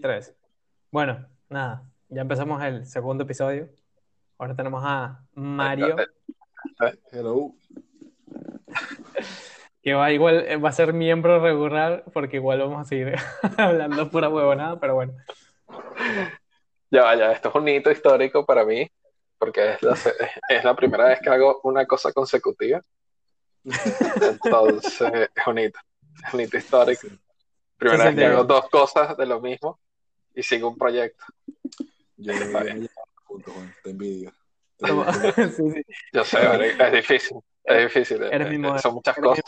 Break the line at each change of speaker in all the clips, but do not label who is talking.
Tres. Bueno, nada, ya empezamos el segundo episodio. Ahora tenemos a Mario,
Hello.
que va igual, eh, va a ser miembro regular, porque igual vamos a seguir hablando pura huevonada, pero bueno.
Ya vaya, esto es un hito histórico para mí, porque es la, es la primera vez que hago una cosa consecutiva. Entonces, es un hito, es un hito histórico. Primera vez que hago dos cosas de lo mismo y sigo un proyecto.
Yo
Está bien.
junto, Juan. Te envidio. Te envidio.
sí, sí,
Yo sé, es difícil, es difícil,
Eres
eh,
mi modelo.
son muchas
eres
cosas.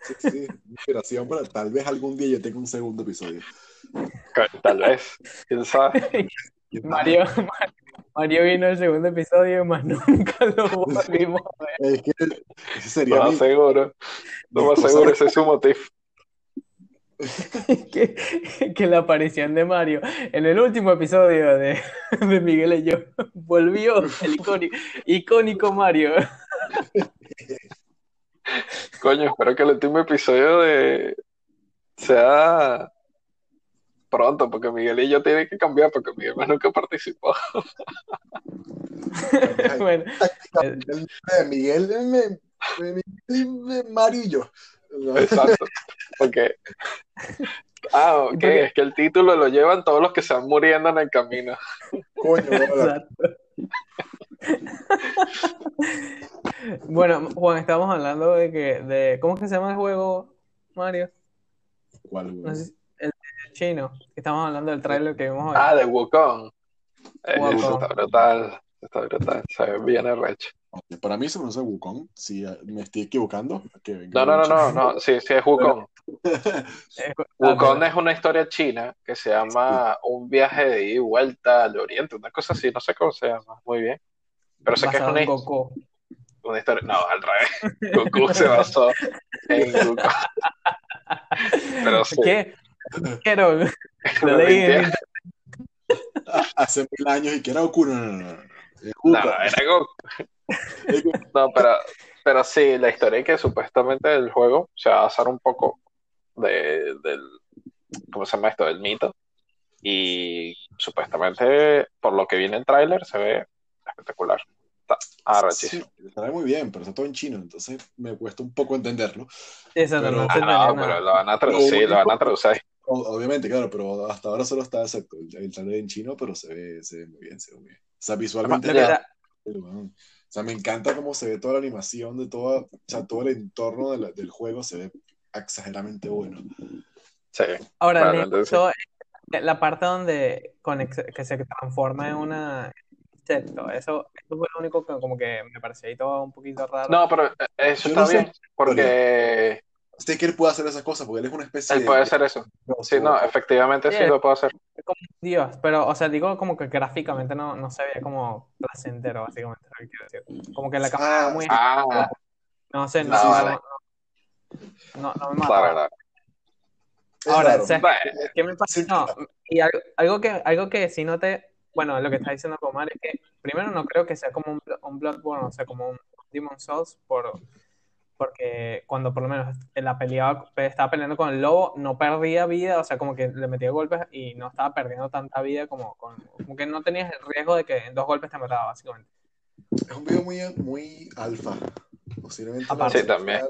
Sí,
sí, inspiración para tal vez algún día yo tenga un segundo episodio.
Tal vez, quién sabe.
Mario, Mario vino el segundo episodio, más nunca lo volvimos a ver.
Es que sería
más
mi,
seguro, lo más seguro, ese es su motivo.
que, que la aparición de Mario en el último episodio de, de Miguel y yo volvió el icónico, icónico Mario.
Coño, espero que el último episodio de sea pronto, porque Miguel y yo tienen que cambiar, porque Miguel más nunca participó.
bueno,
Miguel, me- Miguel, eh, Mario y yo. No,
Exacto. Porque. Ah, ok,
Porque-
es que el título lo llevan todos los que se van muriendo en el camino.
coño.
Bueno, Juan, estábamos hablando de que, de, ¿cómo es que se llama el juego, Mario?
¿Cuál, güey?
No sé si- el, el chino. Estamos hablando del tráiler que vimos hoy.
Ah, de Wukong. Eh, eso está brutal. Está brutal. Se ve bien arrecho.
Para mí se pronuncia Wukong. Si eh, me estoy equivocando, que
No,
venga
no, no, no, no. Sí, sí, es Wukong.
Ah,
Wukong es una historia china que se llama Un viaje de ida y vuelta al oriente, una cosa así, no sé cómo se llama, muy bien. Pero sé que es una,
Goku.
una historia. No, al revés. Goku se basó en Wukong. Pero sí.
¿Qué? Pero lo leí en
Mentira.
Hace mil años y que era Goku. No, no, no.
era Goku. No, pero, pero sí, la historia es que supuestamente el juego se va a basar un poco de, del, ¿cómo se llama esto? Del mito. Y supuestamente, por lo que viene en tráiler, se ve espectacular. Está arrechísimo.
Sí, estará muy bien, pero está todo en chino, entonces me cuesta un poco entenderlo.
Exacto,
Pero-
no
Ah, no,
entendía
pero lo van a traducir, lo van a traducir.
Obviamente, claro, pero hasta ahora solo está exacto el, el trailer en chino, pero se ve, se ve muy bien, se ve muy bien. O sea, visualmente, o sea, me encanta cómo se ve toda la animación de toda, o sea, todo el entorno de la- del juego se ve exageradamente bueno.
Sí.
Ahora,
Realmente
necesito la parte donde que se transforma en una insecto. Eso, eso fue lo único que como que me pareció ahí todo un poquito raro.
No, pero eh, eso
Yo
está
no sé.
bien, porque
Sé que él puede hacer esas cosas porque él es una especie
él
de...
puede hacer eso. Sí, no, efectivamente sí
Yeah.
lo puede hacer.
Como Dios, pero, o sea, digo como que gráficamente no, no se veía como placentero, básicamente. Como que la cámara era
Ah,
muy...
Ah,
No sé, no,
no,
no,
vale.
no, no, no me mata.
claro, claro.
es
Ahora,
raro.
¿sabes
Bueno,
¿Qué me pasa?
Sí.
No, y algo, algo que, algo que sí noté, bueno, lo que está diciendo Comar es que primero no creo que sea como un, un Bloodborne, o sea, como un Demon Souls, por, porque cuando por lo menos en la peleaba, estaba peleando con el lobo, no perdía vida, o sea, como que le metía golpes y no estaba perdiendo tanta vida como, con, como que no tenías el riesgo de que en dos golpes te mataba, básicamente.
Es un video muy, muy alfa. Posiblemente
Aparte.
Sí, también.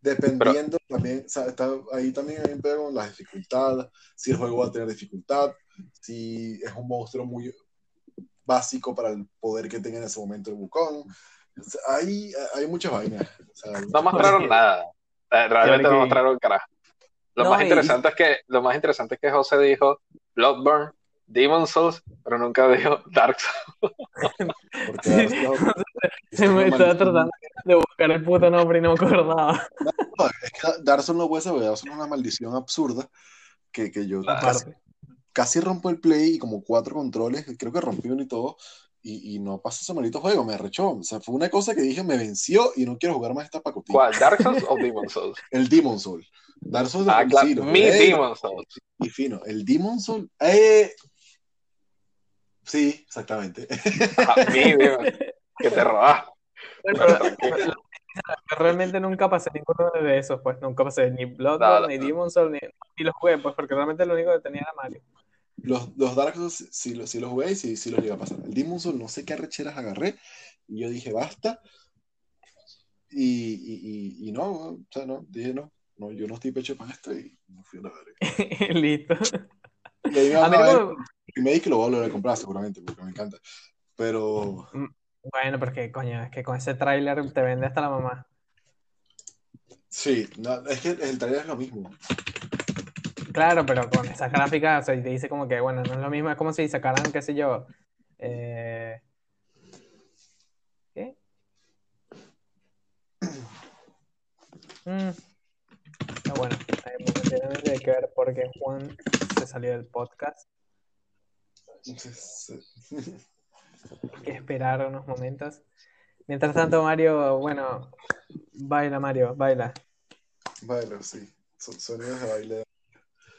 Dependiendo también, o sea, está, ahí también hay un pedo con las dificultades, si el juego va a tener dificultad, si es un monstruo muy básico para el poder que tenga en ese momento el Wukong. Hay, hay muchas vainas. O sea,
no mostraron nada. Eh, Realmente
Claro
no
que-
mostraron carajo. Lo
No,
más
y-
interesante es que lo más interesante es que José dijo Bloodborne, Demon Souls, pero nunca dijo Dark Souls.
porque
Sí. Se me estaba tratando de buscar el puto nombre y no me acordaba.
No, es que Dark Souls no puede ser, Dark Souls es una maldición absurda que, que yo
Claro.
casi, casi rompo el play y como cuatro controles, creo que rompí uno y todo, y, y no pasó ese maldito juego, me arrechó. O sea, fue una cosa que dije, me venció y no quiero jugar más esta pacotilla.
¿Cuál? ¿Dark Souls o Demon Souls?
El Demon Soul. Dark Souls
Ah, claro. Mi
y-
Demon Souls.
Y fino. El Demon Soul. Eh... Sí, exactamente.
Ajá, mi Demon. Que te
Yo realmente nunca pasé ninguno de esos, pues nunca pasé ni Bloodborne,
No,
ni Demon's Souls, ni, ni los jugué, pues porque realmente lo único que tenía era Mario.
Los, los Dark Souls, si, los- si los jugué, sí, sí los llegué a pasar. El Demon's Souls, no sé qué arrecheras agarré, y yo dije, basta. Y, y, y, y no, o sea, no, dije, no, no, yo no estoy pecho para esto, y no fui a la verga.
Listo.
Y ahí me
A mí como-
remake lo voy a volver a comprar seguramente, porque me encanta. Pero
Bueno, porque coño, es que con ese tráiler te vende hasta la mamá.
sí, no, es que el trailer es lo mismo.
Claro, pero con esas gráficas, o sea, te dice como que, bueno, no es lo mismo, es como si sacaran, qué sé yo, eh... ¿Qué? Mm. Ah, bueno, hay que ver por qué Juan se salió del podcast. Hay que esperar unos momentos. Mientras tanto, Mario, bueno, baila, Mario, baila.
bueno, sí, son sonidos de baile.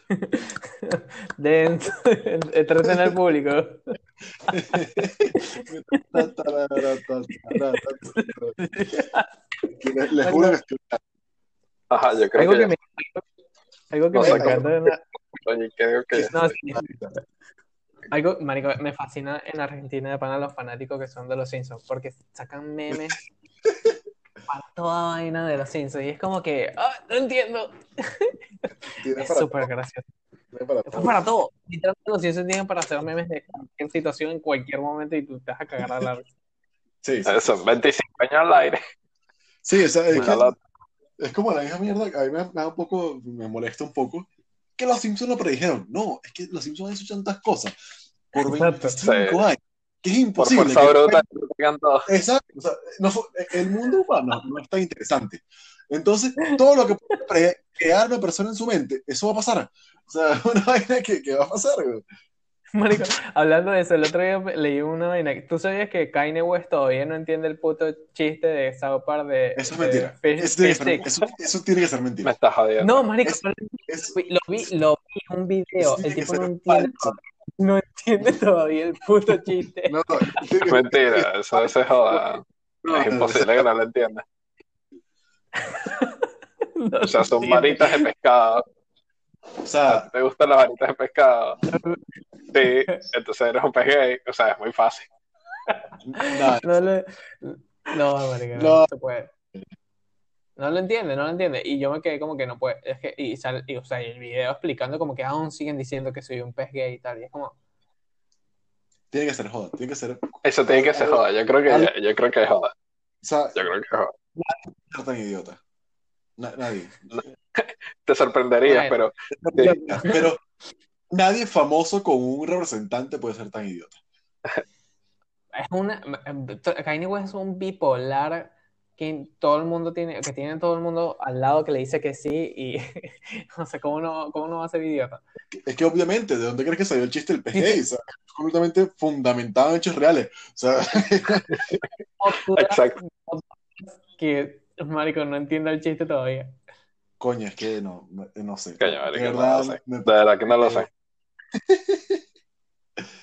De entretener al público.
Les, les juro que estoy
Ajá, yo creo
Algo
que,
que me, algo que
No
me encanta en la-
oye, creo que
No, sí. Algo, marico, me fascina en Argentina de pana los fanáticos que son de los Simpsons, porque sacan memes para toda vaina de los Simpsons y es como que, ah, no entiendo.
tiene
Es súper gracioso.
tiene para
Es
todo.
para todo. Literalmente los Simpsons tienen para hacer memes de cualquier situación en cualquier momento y tú te vas a cagar a la risa.
Sí, sí,
eso, 25 años al aire.
sí, o sea, es, que es como la misma mierda, a mí me, me da un poco, me molesta un poco, que los Simpsons lo predijeron. No, es que los Simpsons han hecho tantas cosas por
Exacto.
25
Sí.
años, que es
Por
imposible.
fuerza
que-
bruta, digan todo.
Exacto, o sea, no fue- el mundo humano no es tan interesante. Entonces, todo lo que puede crear una persona en su mente, eso va a pasar. O sea, una vaina que, que va a pasar, güey.
Marico, hablando de eso, el otro día leí una vaina. ¿Tú sabías que Kanye West todavía no entiende el puto chiste de South Park de,
Eso es
de
mentira.
Fish-
Eso tiene, ser, eso, eso tiene que ser
Me
mentira.
estás jodiendo.
No, marico,
Es- Es,
lo vi, lo vi en un video. El tipo no entiende,
falso.
No entiende todavía el puto chiste.
No, que-
Mentira, eso se joda.
no,
Es imposible que no lo entiendas.
No
O sea, son
entiende.
varitas de pescado.
O sea,
¿Te gustan las varitas de pescado? Sí, entonces eres un pez gay. O sea, es muy fácil.
No, le- no, no,
No.
se puede. No lo entiende, no lo entiende. Y yo me quedé como que no puede. Es que, y, sale- y, o sea, y el video explicando como que aún siguen diciendo que soy un pez gay y tal. Y es como,
tiene que ser joda, tiene que ser,
Eso tiene que ser joda. Yo creo que, yo creo que es joda.
sea,
Yo creo que es joda.
ser tan idiota. Na- nadie.
Te sorprenderías,
Bueno.
pero
Pero nadie famoso con un representante puede ser tan idiota.
es una. Kanye West es un bipolar que todo el mundo tiene, que tiene todo el mundo al lado que le dice que sí y no sé cómo no, cómo no va a ser idiota.
Es que obviamente, ¿de dónde crees que salió el chiste del sea, es completamente fundamentado en hechos reales. O sea,
exacto.
que marico no entienda el chiste todavía.
coño, es que no, no, no sé.
Coño,
de
marico, no
verdad,
sé.
me-
De verdad que no lo sé.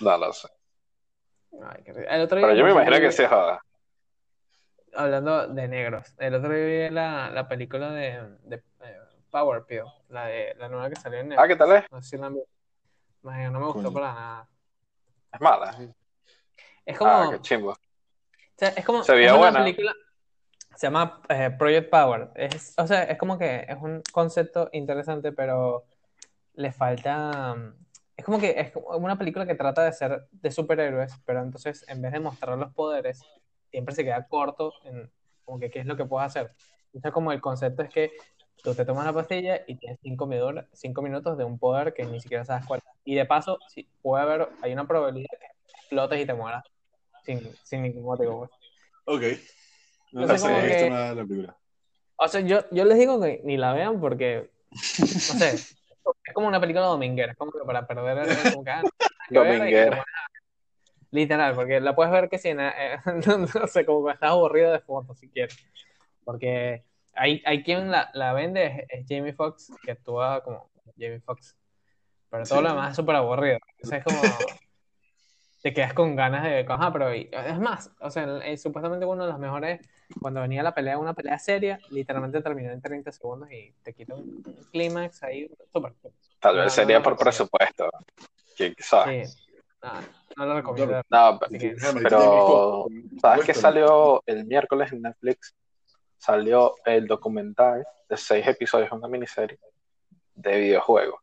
No lo sé.
Ay, el otro día,
Pero yo me imagino que sí es joda.
Hablando de negros, el otro día vi la, la película de, de eh, Power Pill, la de la nueva que salió en
Ah,
Netflix.
¿qué tal es?
No sé si la han no me gustó
Coño.
para nada.
Es mala.
Es como,
Ah, qué chimbo.
o sea, es como
Se veía
es una
buena.
película, se llama eh, Project Power. Es, o sea, es como que es un concepto interesante, pero le falta. Es como que es como una película que trata de ser de superhéroes, pero entonces en vez de mostrar los poderes, siempre se queda corto en como que qué es lo que puedes hacer. Entonces, como el concepto es que tú te tomas la pastilla y tienes cinco, minutos cinco minutos de un poder que ni siquiera sabes cuál. Y de paso, sí, puede haber, hay una probabilidad de que explotes y te mueras sin, sin ningún motivo. pues.
Ok. No
Entonces,
sé,
como
he visto
que-
nada de la película.
O sea, yo, yo les digo que ni la vean porque, no sé, es como una película dominguera, es como que para perder el, como que, ah, no,
Dominguera.
Literal, porque la puedes ver que si, en, eh, no sé, como que estás aburrido de fotos si quieres. Porque hay, hay quien la, la vende, es, es Jamie Foxx, que actúa como Jamie Foxx. Pero todo
Sí.
lo demás es súper aburrido. Entonces es como... te quedas con ganas de, ajá, pero es más, o sea, eh, supuestamente uno de los mejores, cuando venía la pelea, una pelea seria, literalmente terminó en 30 segundos y te quita un clímax ahí, súper.
Tal vez
no
sería por presupuesto. ¿Quién sabe?
Sí, no, no lo recomiendo.
No,
que-
pero ¿sabes qué salió el miércoles en Netflix? Salió el documental de seis episodios, una miniserie de videojuegos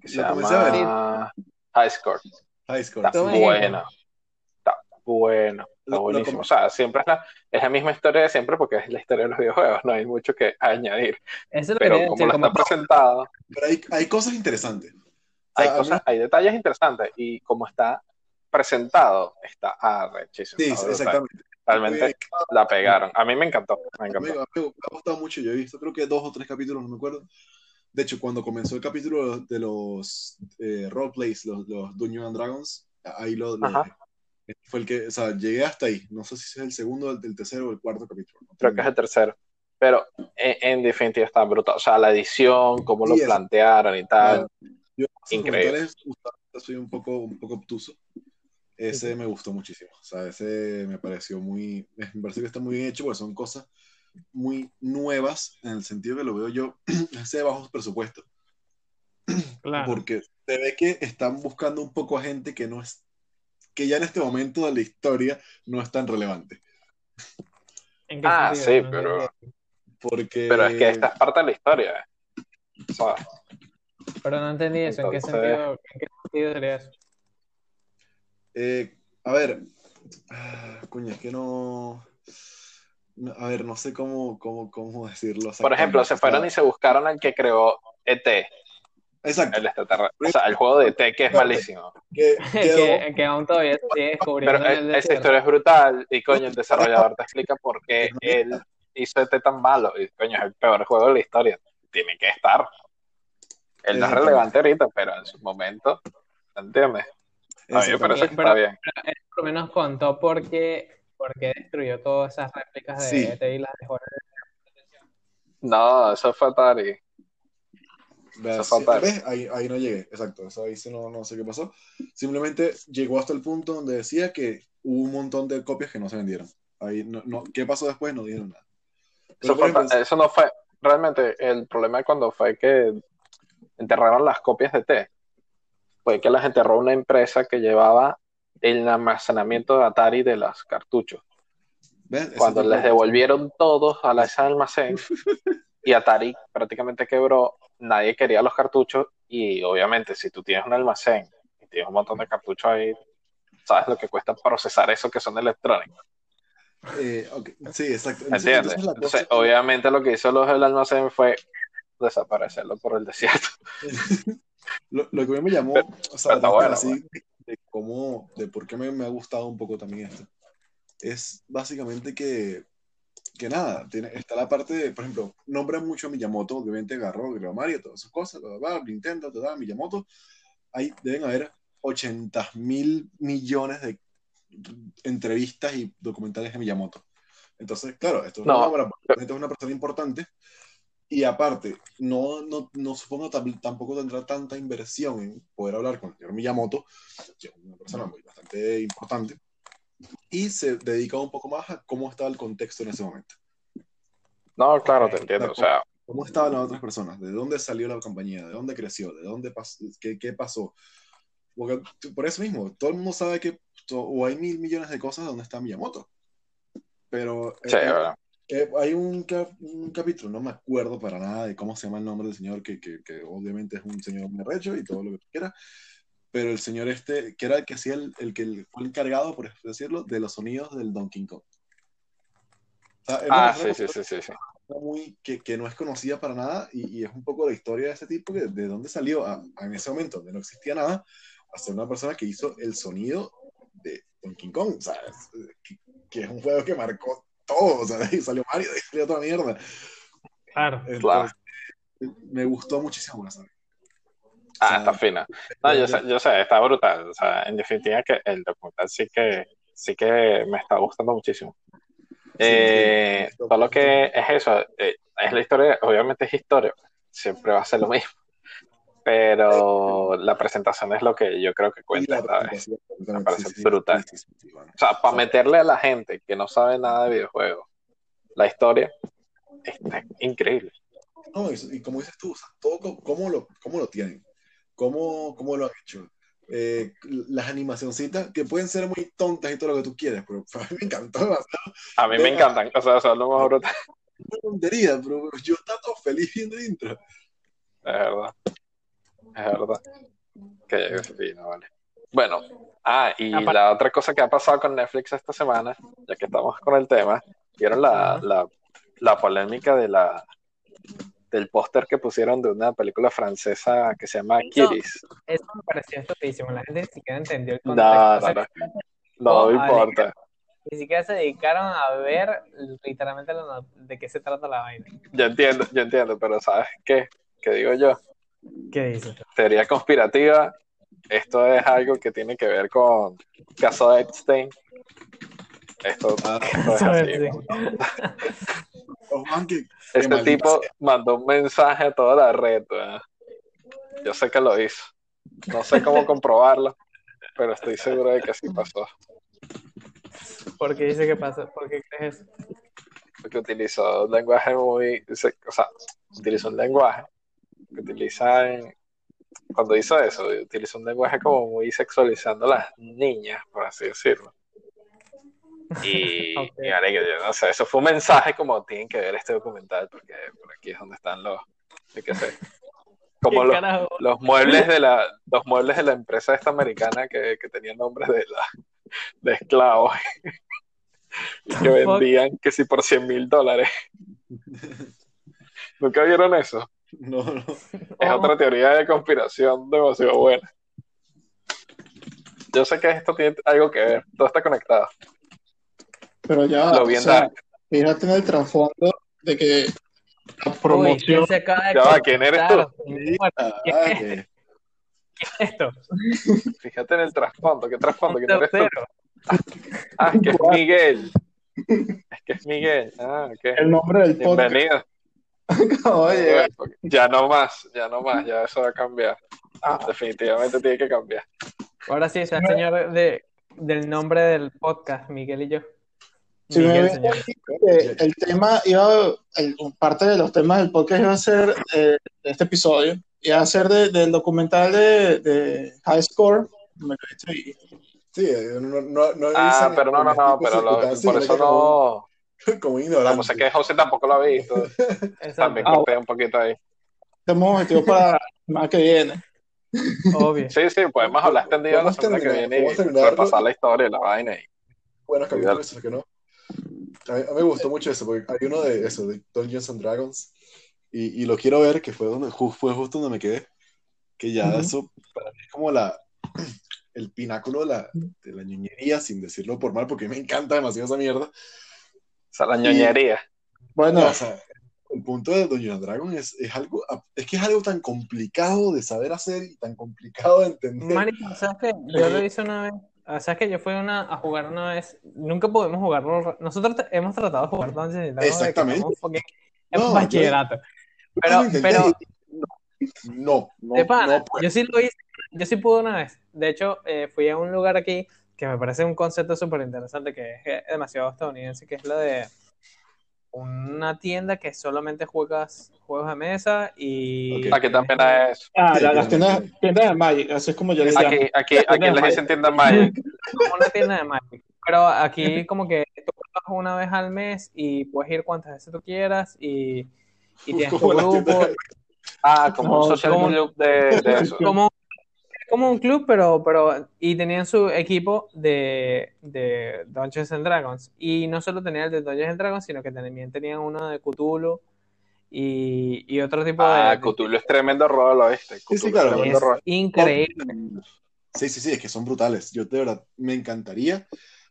que se
Lo
llama High Score.
High Score.
Está bueno. Está bueno. Está
Lo- lo
buenísimo.
com-
O sea, siempre es la, es la misma historia de siempre porque es la historia de los videojuegos. No hay mucho que añadir.
Eso es lo
Pero como lo
como-
está presentado,
Pero hay, hay cosas interesantes.
Hay cosas, hay detalles interesantes. Y como está presentado, está arrechísimo.
Sí, exactamente.
Realmente
Eh,
la pegaron. A mí me encantó. Me encantó.
a mí me ha gustado mucho. Yo he visto, creo que dos o tres capítulos, no me acuerdo. De hecho, cuando comenzó el capítulo de los eh, roleplays, los, los Dungeons and Dragons, ahí lo, lo. Fue el que, o sea, llegué hasta ahí. No sé si es el segundo, el, el tercero o el cuarto capítulo. no
Creo que es el tercero. Pero en, en definitiva está brutal. O sea, la edición, cómo lo plantearon y tal.
Yo,
Increíble.
soy un poco, un poco obtuso. Ese me gustó muchísimo. O sea, ese me pareció muy. Me parece que está muy bien hecho porque son cosas muy nuevas en el sentido que lo veo yo, ese de bajo presupuesto.
Claro.
Porque se ve que están buscando un poco a gente que no es. que ya en este momento de la historia no es tan relevante.
¿En qué
Ah,
sentido?
sí, pero-.
Porque.
Pero es que esta es parte de la historia. O sea,
Pero no entendí eso. ¿En qué sentido, en qué sentido sería eso?
Eh, a ver, ah, coño, es que no, a ver, no sé cómo, cómo, cómo decirlo.
por ejemplo, se fueron y se buscaron al que creó ET,
Exacto.
el extraterrestre. O sea, el juego de ET que es malísimo.
Que, quedó-
que, que aún todavía se sigue descubriendo.
Pero
el
eh, esa historia es brutal y coño, el desarrollador te explica por qué él hizo ET tan malo. Y coño, es el peor juego de la historia. Tiene que estar. Él no es relevante ahorita, pero en su momento, ¿entiendes? A mí me parece que
Pero-
está bien.
Él por lo menos contó por qué, por qué destruyó todas esas réplicas de
Sí.
ET y las dejó
No, eso fue Atari. Eso fue fatal.
¿Ves? Ahí, ahí no llegué, exacto. Eso ahí sí no, no sé qué pasó. Simplemente llegó hasta el punto donde decía que hubo un montón de copias que no se vendieron. Ahí no, no, ¿Qué pasó después? No dijeron nada.
Eso,
Pero,
fue-
ejemplo,
eso no fue, realmente el problema cuando fue que enterraron las copias de T, fue que las enterró una empresa que llevaba el almacenamiento de Atari de los cartuchos. Cuando les
de-
devolvieron todos a la- ese almacén y Atari prácticamente quebró, nadie quería los cartuchos y obviamente si tú tienes un almacén y tienes un montón de cartuchos ahí, sabes lo que cuesta procesar eso que son electrónicos.
Eh, Sí, exacto. Entonces,
¿Entiendes?
entonces
obviamente lo que hizo los del almacén fue desaparecerlo por el desierto.
Lo, lo que a mí me llamó,
Pero-
o sea,
pero bueno,
así, de, de cómo, de por qué me, me ha gustado un poco también esto, es básicamente que, que nada, tiene, está la parte de, por ejemplo, nombra mucho a Miyamoto, obviamente agarró, creó Mario, todas esas cosas, bla, bla, bla, Nintendo, Miyamoto, ahí deben haber 80 mil millones de entrevistas y documentales de Miyamoto. Entonces, claro, esto es una
No.
esto es una persona importante, y aparte, no, no, no supongo tam- tampoco tendrá tanta inversión en poder hablar con el señor Miyamoto, que es una persona muy bastante importante, y se dedica un poco más a cómo estaba el contexto en ese momento.
No, claro, te entiendo.
de
O sea,
¿Cómo estaban las otras personas? ¿De dónde salió la compañía? ¿De dónde creció? ¿De dónde pasó? ¿Qué, qué pasó? Porque, por eso mismo, todo el mundo sabe que o hay mil millones de cosas donde está Miyamoto. Pero eh,
sí,
eh, eh, hay un, cap- un capítulo, no me acuerdo para nada de cómo se llama el nombre del señor, que, que, que obviamente es un señor muy recho y todo lo que tú quieras, pero el señor este, que era el que hacía el, el que fue encargado, por decirlo, de los sonidos del Donkey Kong. O sea,
Ah, sí, sí, sí, sí, sí.
muy, que, que no es conocida para nada y, y es un poco la historia de este tipo, que de dónde salió a, a en ese momento donde no existía nada, a ser una persona que hizo el sonido de Donkey Kong, o sea, es- que, que es un juego que marcó todo, o sea, de ahí salió Mario, de ahí salió toda mierda.
Claro.
Entonces,
Claro.
me gustó muchísimo la saga.
Ah,
O sea,
está fina. No, yo sé, yo sé, está brutal. O sea, en definitiva que el documental sí que, sí que me está gustando muchísimo. Eh,
sí.
todo lo que es eso, eh, es la historia, obviamente es historia, siempre va a ser lo mismo. Pero la presentación es lo que yo creo que cuenta esta vez. Me parece brutal. O sea, para meterle a la gente que no sabe nada de videojuegos la historia, está increíble.
No, y, como dices tú, todo, ¿cómo, lo, cómo lo tienen? ¿Cómo, cómo lo han hecho? Eh, las animacioncitas que pueden ser muy tontas y todo lo que tú quieres, pero a mí me encantó
A mí me encantan, o sea, son lo más brutal.
Una tontería, pero yo estaba todo feliz viendo el intro. Es
verdad. Es verdad. Que fino, vale. Bueno, ah, y la otra cosa que ha pasado con Netflix esta semana, ya que estamos con el tema, ¿vieron la, la, la polémica de la del póster que pusieron de una película francesa que se llama Kiris.
Eso me pareció estupidísimo, la gente ni siquiera entendió el contexto.
No, no, no, no, importa.
Ni siquiera se dedicaron a ver literalmente de qué se trata la vaina.
Yo entiendo, yo entiendo, pero ¿sabes qué? ¿Qué digo yo?
¿Qué dices?
Teoría conspirativa, esto es algo que tiene que ver con caso de Epstein. Esto, ah, es así. Este tipo mandó un mensaje a toda la red. Yo sé que lo hizo. No sé cómo comprobarlo, pero estoy seguro de que así pasó.
¿Por qué dice que pasó? ¿Por qué crees eso?
Porque utilizó un lenguaje muy. O sea, utilizó un lenguaje que utiliza Cuando hizo eso, utilizó un lenguaje como muy sexualizando a las niñas, por así decirlo. Y, no sé, eso fue un mensaje como tienen que ver este documental, porque por aquí es donde están los, qué sé, como los, los, muebles de la, los muebles de la empresa esta americana que, que tenía nombres de, la, de esclavos y que vendían que si por 100 mil dólares. ¿Nunca vieron eso?
No, no.
Es otra teoría de conspiración demasiado buena. Yo sé que esto tiene algo que ver, todo está conectado.
Pero ya, lo o sea, fíjate en el trasfondo de que la promoción.
Uy, ya ¿quién eres tú?
¿Qué, es esto?
Fíjate en el trasfondo, ¿qué trasfondo? ¿Quién eres tú? Ah, es que es Miguel. Es que es Miguel. Ah, okay.
El nombre del
podcast. Bienvenido. Oye. Ya no más, ya no más, ya eso va a cambiar. Ah. Definitivamente tiene que cambiar.
Ahora sí, es el señor de, del nombre del podcast, Miguel y yo.
Si me el tema iba, parte de los temas del podcast iba a ser eh, de este episodio, iba a ser del documental de, de High Score.
Sí, eh, no, no, no
ah, pero no, no, no, pero lo, por eso no.
Como ignorante.
Como sé que José tampoco lo ha visto. También ah, corté un poquito ahí.
Estamos objetivo para más que viene.
Obvio.
Sí, sí, podemos hablar extendido la semana que viene y repasar la historia y la vaina. Y...
Buenos capítulos, que no. A mí, me gustó mucho eso, porque hay uno de eso, de Dungeons and Dragons, y, y lo quiero ver, que fue, donde, fue justo donde me quedé, que ya eso para mí es como la, el pináculo de la, de la ñoñería, sin decirlo por mal, porque me encanta demasiado esa mierda.
Sea, la ñoñería.
bueno, o sea, el punto de Dungeons Dragons es, es, algo, es que es algo tan complicado de saber hacer y tan complicado de entender.
Mari, ¿sabes qué? Yo lo hice una vez o sea, que yo fui una, a jugar una vez, nunca pudimos jugarlo, nosotros hemos tratado de jugar Dungeons Dragons.
Exactamente.
Porque es no, bachillerato. pero, pero,
no, no,
no yo sí lo hice, yo sí pude una vez. De hecho, eh, fui a un lugar aquí que me parece un concepto súper interesante, que es demasiado estadounidense, que es lo de una tienda que solamente juegas juegos de mesa y...
Aquí también es...
Ah, las tiendas, de Magic, así es como yo les
Aquí, aquí, aquí les dicen tienda Magic.
Una tienda de Magic. Pero aquí como que tú juegas una vez al mes y puedes ir cuantas veces tú quieras y, y tienes tu grupo.
Ah, como un social club de, de eso.
Como como un club, pero, pero y tenían su equipo de, de Dungeons and Dragons. Y no solo tenían el de Dungeons and Dragons, sino que también tenían uno de Cthulhu y, y otro tipo de...
Ah, Cthulhu es tremendo rol, ¿viste?
Sí, sí, claro.
Es increíble.
Sí, sí, sí, es que son brutales. Yo de verdad me encantaría,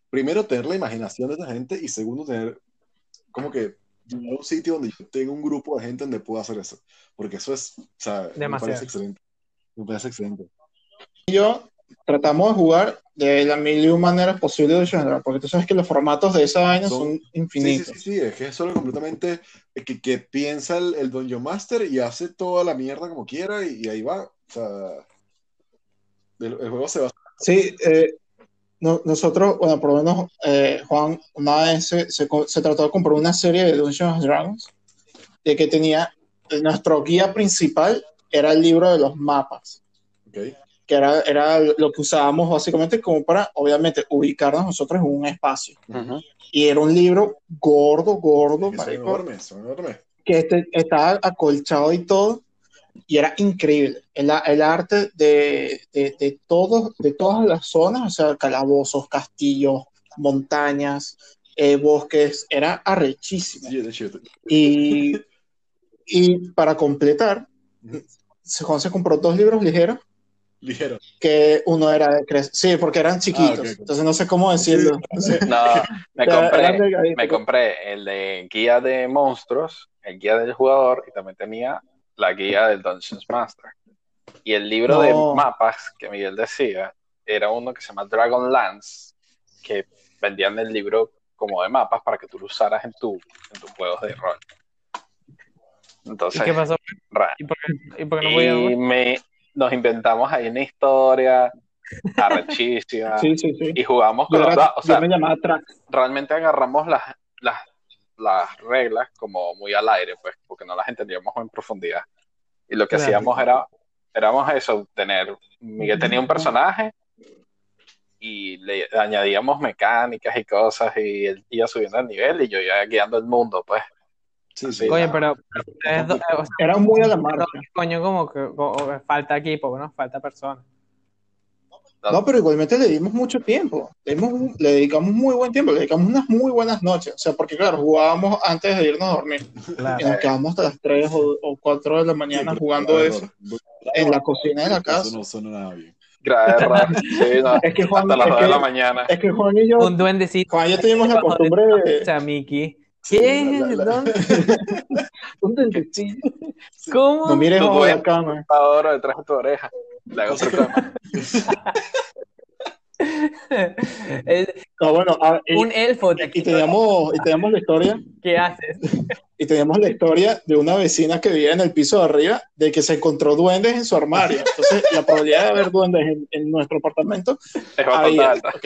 primero, tener la imaginación de esa gente y segundo, tener como que un sitio donde yo tenga un grupo de gente donde pueda hacer eso. Porque eso es, o sea, me parece excelente. Me parece excelente
yo tratamos de jugar de la mil y maneras posibles de general, porque tú sabes que los formatos de esa vaina son, infinitos.
Sí, sí, sí, es que es solo completamente que, que piensa el, el Dungeon Master y hace toda la mierda como quiera y, ahí va. O sea, el, el juego se basa.
Sí, eh, no- nosotros, bueno, por lo menos eh, Juan una vez se, se se trató de comprar una serie de Dungeons Dragons de que tenía, nuestro guía principal era el libro de los mapas,
¿ok?
Que era, era lo que usábamos básicamente como para, obviamente, ubicarnos nosotros en un espacio.
Ujú.
Y era un libro gordo, gordo,
enormes, son enormes.
que este- estaba acolchado y todo, y era increíble. El, el arte de, de, de todos, de todas las zonas, o sea, calabozos, castillos, montañas, eh, bosques, era arrechísimo. Y, y para completar, Juan se compró dos libros ligeros,
ligero.
que uno era de cre- sí, porque eran chiquitos,
Ah,
entonces no sé cómo decirlo.
No, me compré, me compré el de guía de monstruos, el guía del jugador y también tenía la guía del Dungeons Master. Y el libro de mapas que Miguel decía era uno que se llama Dragonlance, que vendían el libro como de mapas para que tú lo usaras en, tu, en tus juegos de rol.
¿Y
Entonces,
qué pasó? ¿Y por qué, y por qué no
y me, nos inventamos ahí una historia arrechísima
sí, sí, sí.
y jugamos
Yo,
con los dados. O sea,
me
realmente agarramos las, las, las reglas como muy al aire, pues, porque no las entendíamos en profundidad. Y lo que
Claro.
hacíamos era, éramos eso, tener, Miguel tenía un personaje y le añadíamos mecánicas y cosas y él iba subiendo el nivel y yo iba guiando el mundo, pues.
Sí,
Sí.
Oye, pero, pero ustedes dos- o sea,
Era muy a la marcha.
coño, como que como que falta equipo, ¿no? Falta personas.
No, pero igualmente le dimos mucho tiempo. Le, dimos le dedicamos muy buen tiempo, le dedicamos unas muy buenas noches. O sea, porque claro, jugábamos antes de irnos a dormir. Y
Claro.
nos quedamos hasta las 3 o, o 4 de la mañana
Sí,
jugando eso
no,
en la cocina de la
Eso
casa.
no suena nada bien.
Guerra, sí, no,
Es que Juan,
hasta las
es
2 de la
que,
mañana.
es que Juan y yo,
Un duendecito.
Juan y yo tuvimos la costumbre de...
Mickey.
Sí,
¿Qué?
la- la- la-
¿Dónde?
Un duendecillo.
¿Cómo?
No mires bajo
puedes-
la cama.
Ahora detrás de tu oreja. Le hago.
El-
No, bueno, a- y,
un elfo te
y teníamos, y teníamos la historia
¿Qué haces?
Y teníamos la historia de una vecina que vivía en el piso de arriba de que se encontró duendes en su armario. Entonces, la probabilidad de haber duendes en, en nuestro apartamento
Es bastante alta.
¿ok?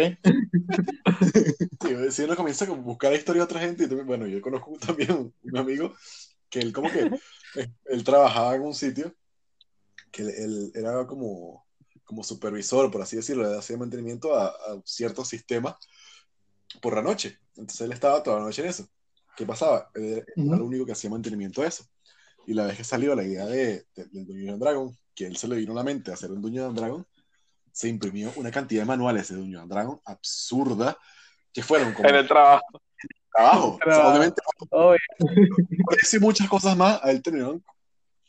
Sí, si uno comienza a buscar la historia de otra gente, y también, bueno, yo conozco también un, un amigo que él como que, eh, él trabajaba en un sitio que él, él era como, como supervisor, por así decirlo, le hacía mantenimiento a, a ciertos sistemas por la noche. Entonces él estaba toda la noche en eso. ¿Qué pasaba? Él era
Ujú.
el único que hacía mantenimiento a eso. Y la vez que salió la idea de, de- del Dungeons and Dragon, que él se le vino a la mente hacer un Dungeons and Dragon, se imprimió una cantidad de manuales de Dungeons and Dragon absurda, que fueron como
En el trabajo.
trabajo. O sea, obviamente, por eso y muchas cosas más, a él terminaron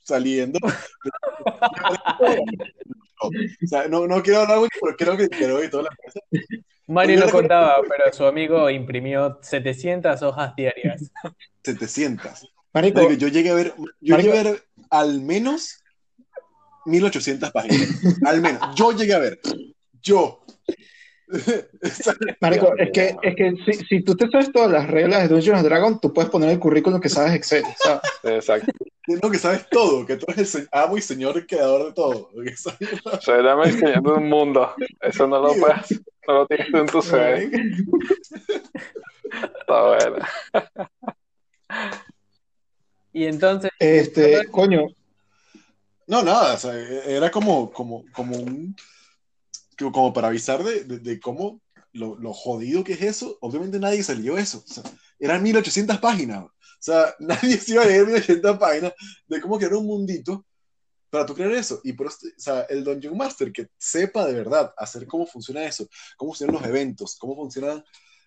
saliendo. o sea, no, no quiero hablar mucho, pero creo que quiero y toda la cosa.
Mario no contaba, pero su amigo imprimió 700 hojas diarias.
700.
Marico,
Marico, yo llegué a ver, yo
Marico.
llegué a ver al menos 1800 páginas. Al menos. Yo llegué a ver. Yo.
Marico, es que, es que si, si tú te sabes todas las reglas de Dungeons and Dragons, tú puedes poner el currículum que sabes Excel, ¿sabes?
Exacto.
No, que sabes todo, que tú eres el amo y señor creador de todo. que sabes-
Se llama enseñando un mundo. Eso no lo puedes, no lo tienes tú en tu CV. Está bueno.
Y entonces,
Este, coño,
No, nada, o sea, era como, como, como un, como para avisar de, de- de cómo lo, lo jodido que es eso. Obviamente nadie se leyó eso. O sea, eran 1800 páginas. O sea, nadie se iba a leer 1800 páginas de cómo crear un mundito para tú crear eso. Y por eso, o sea, el Dungeon Master que sepa de verdad hacer cómo funciona eso, cómo funcionan los eventos, cómo funciona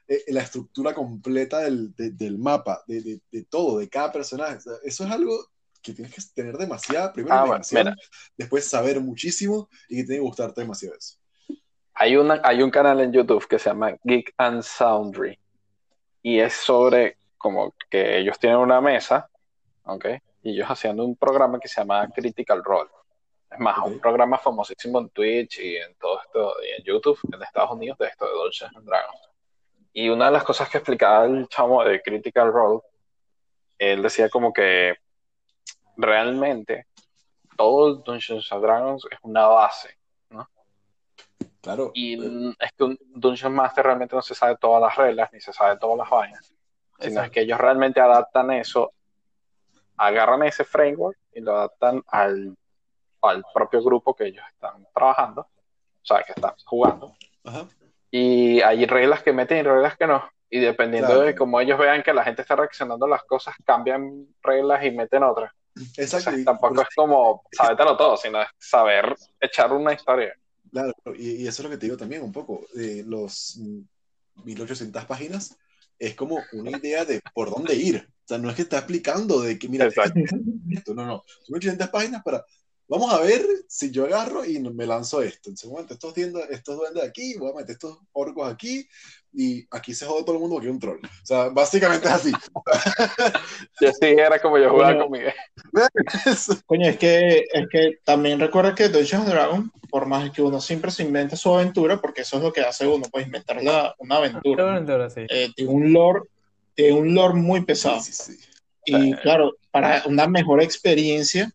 eh, la estructura completa del, de- del mapa, de, de- de todo, de cada personaje. O sea, eso es algo que tienes que tener demasiada, primero
Ah, bueno,
después saber muchísimo y que tiene que gustarte demasiado eso.
Hay, una, hay un canal en YouTube que se llama Geek and Soundry y es sobre como que ellos tienen una mesa, ¿ok? Y ellos haciendo un programa que se llama Critical Role. Es más, un programa famosísimo en Twitch y en todo esto, y en YouTube, en Estados Unidos, de esto de Dungeons and Dragons. Y una de las cosas que explicaba el chamo de Critical Role, él decía como que realmente todo Dungeons and Dragons es una base.
Claro.
Y
eh,
es que un Dungeon Master realmente no se sabe todas las reglas, ni se sabe todas las vainas, sino es que ellos realmente adaptan eso, agarran ese framework y lo adaptan al, al propio grupo que ellos están trabajando, o sea, que están jugando.
ajá.
Y hay reglas que meten y reglas que no. Y dependiendo
Claro.
de cómo ellos vean que la gente está reaccionando a las cosas, cambian reglas y meten otras.
Exacto.
O sea,
y-
tampoco es como sabértelo todo, sino es saber echar una historia.
Claro, y, y eso es lo que te digo también un poco. eh, los mm, 1800 páginas es como una idea de por dónde ir. O sea, no es que está explicando de que, mira,
Exacto.
esto, no, no. Son 800 páginas para. Vamos a ver si yo agarro y me lanzo esto. En segundo momento, estos, duendes, estos duendes aquí, voy a meter estos orcos aquí, y aquí se jode todo el mundo porque hay un troll. O sea, básicamente es así.
Y así era como yo jugaba
Bueno.
con Miguel.
Coño, es que, es que también recuerda que Dungeons and Dragons, por más que uno siempre se invente su aventura, porque eso es lo que hace uno, pues inventar la- una aventura.
aventura, sí.
Eh, tiene un lore, tiene un lore muy pesado.
Sí, sí, sí.
Y claro, para una mejor experiencia,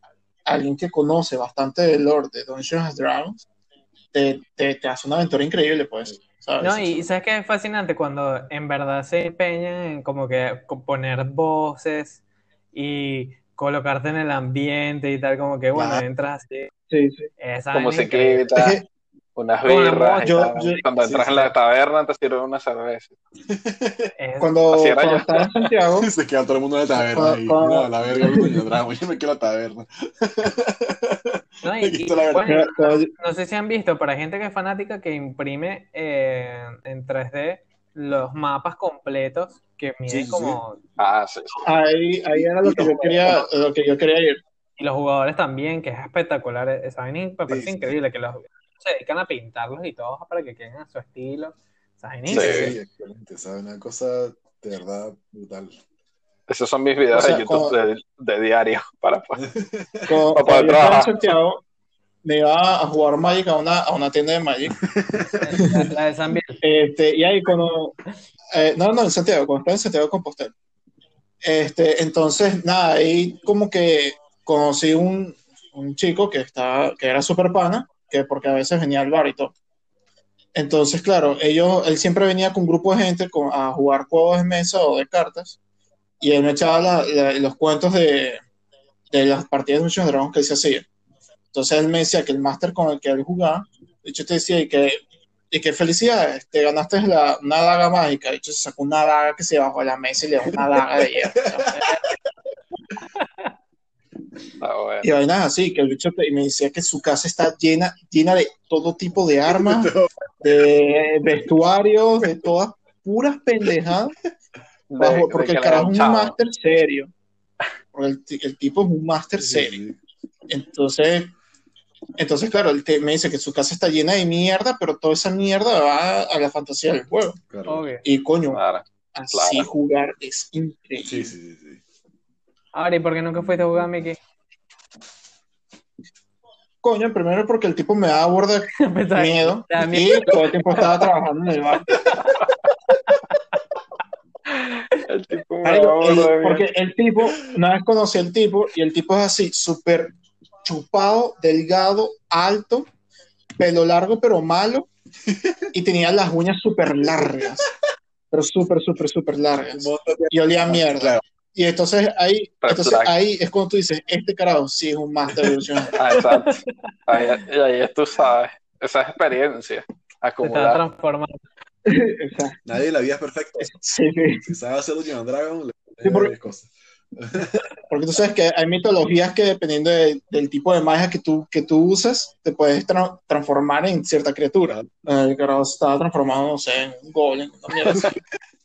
alguien que conoce bastante del lore de Dungeons and Dragons, te, te, te hace una aventura increíble, pues. ¿sabes?
No, y sabes que es fascinante cuando en verdad se empeñan en como que poner voces y colocarte en el ambiente y tal, como que bueno, entras así.
Sí, sí.
Esa
Como
Es que-
unas birras.
yo-
tal.
yo-
Cuando entras
sí.
en la taberna te sirven una cerveza.
Cuando,
Así era
cuando
yo.
estaba en Santiago,
Se queda todo el mundo en la taberna
Cuando-
ahí.
cuando-
No, la verga, drama. Yo me quedo en la taberna.
no, y- y,
la
cuando-
no sé si han visto, para gente que es fanática que imprime eh, en 3D los mapas completos que miden
Sí, sí,
como
Ah, sí, sí.
ahí, ahí era lo que yo quería, lo que yo quería ir.
y los jugadores también, que es espectacular. Esa vaina me parece
sí.
increíble, que los se dedican a pintarlos y todo para que queden a su estilo. Vaina
Sí, excelente. ¿sabes? Una cosa de verdad brutal.
Esos son mis videos
O sea,
de YouTube
como-
de, de diario para poder-
Cuando,
Para poder trabajar.
Santiago, me iba a jugar Magic a una, a una tienda de Magic.
La, la de San Biel.
Este, y ahí cuando... eh, no, no, en Santiago, cuando estaba en Santiago de Compostela. Este, entonces, nada, ahí como que conocí un, un chico que, estaba, que era súper pana, que porque a veces venía al bar y todo. Entonces, claro, ellos, él siempre venía con un grupo de gente con- a jugar juegos de mesa o de cartas, y él me echaba la- la- los cuentos de, de las partidas de Dungeons and Dragons que él se hacía. Entonces él me decía que el máster con el que él jugaba, de hecho te decía, y que, y que felicidades, te ganaste la, una daga mágica, de hecho se sacó una daga que se bajó de la mesa y le dio una daga de hierro.
Ah, bueno.
Y vainas así, que el bicho te- y me decía que su casa está llena, llena de todo tipo de armas, de vestuarios, de todas puras pendejadas,
De-
bajo-
de
porque
que
el carajo es un
chavo.
máster serio. El, ti- el tipo es un máster serio. Entonces, entonces claro, él te- me dice que su casa está llena de mierda, pero toda esa mierda va a la fantasía del juego.
claro.
Y coño,
Claro.
así
claro.
jugar es increíble.
Sí, sí, sí, sí.
Ahora, ¿y por qué nunca fuiste a jugar, Mickey?
Coño, primero porque el tipo me miedo
da miedo.
y todo el tiempo estaba trabajando en el bar.
El tipo me
Marico,
daba
el-
bola de
porque el tipo, una vez conocí al tipo y el tipo es así, súper chupado, delgado, alto, pelo largo pero malo y tenía las uñas súper largas, pero súper, súper, súper largas. Y olía a mierda. Y entonces ahí, entonces ahí es cuando tú dices, este carajo sí es un máster ilusión.
Ah, exacto. Ahí, y ahí tú sabes. Esa es experiencia acumulada.
transformando.
Nadie en la vida es perfecta.
Sí, sí.
Si sabe hacer Dungeons and Dragons, le
Sí, porque-
varias cosas.
Porque tú sabes que hay mitologías que dependiendo de- del tipo de magia que tú, que tú usas, te puedes tra- transformar en cierta criatura. El carajo estaba transformado, no sé, en un golem. una mierda así.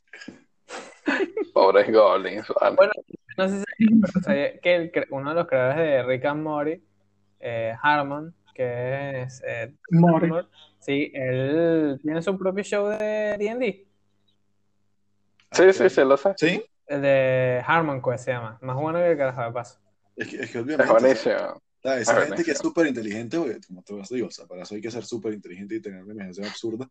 Pobres goblins. vale.
Bueno, no sé si pero sabía que el uno de los creadores de Rick and Morty, eh, Harmon, que es eh. Harmon, sí, él tiene su propio show de D&D,
Sí, sí, sí, lo sé.
¿Sí?
el de Harmon Quest se llama, más bueno que el carajo de paso.
Es que, es que
Es
obviamente, o sea,
buenísimo.
Ah, esa
Es
gente que es súper inteligente, como te lo digo, o sea, para eso hay que ser súper inteligente y tener una imaginación absurda.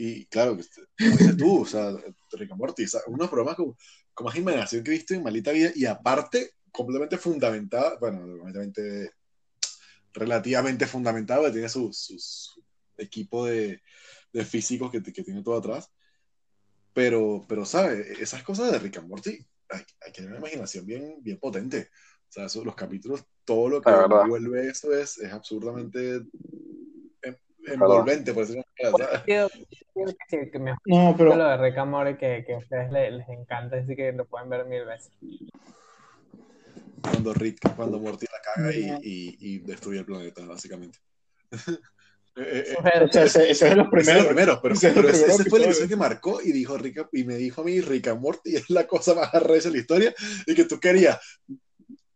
Y claro, que, como dices tú, o sea, Rick and Morty, o sea, unos programas con, con más imaginación que he visto en maldita vida y aparte, completamente fundamentada, bueno, completamente relativamente fundamentado, que tiene su, su- su equipo de, de físicos que, que tiene todo atrás. Pero, pero, ¿sabes? Esas cosas de Rick and Morty, hay, hay que tener una imaginación bien, bien potente. O sea, eso, los capítulos, todo lo que envuelve eso es, es absolutamente em- envolvente, por decirlo
No, pero
lo de Rick and Morty que, que a ustedes les, les encanta, así que lo pueden ver mil veces.
Cuando Rick, cuando Morty la caga y, y, y destruye el planeta, básicamente. Eh, eh,
o sea, ese, ese es de los
Ese
primeros.
primero, pero,
Ese
pero ese, ese fue el
episodio.
que marcó y dijo Rick, y me dijo a mí Rick and Morty es la cosa más arrecha de la historia y que tú querías,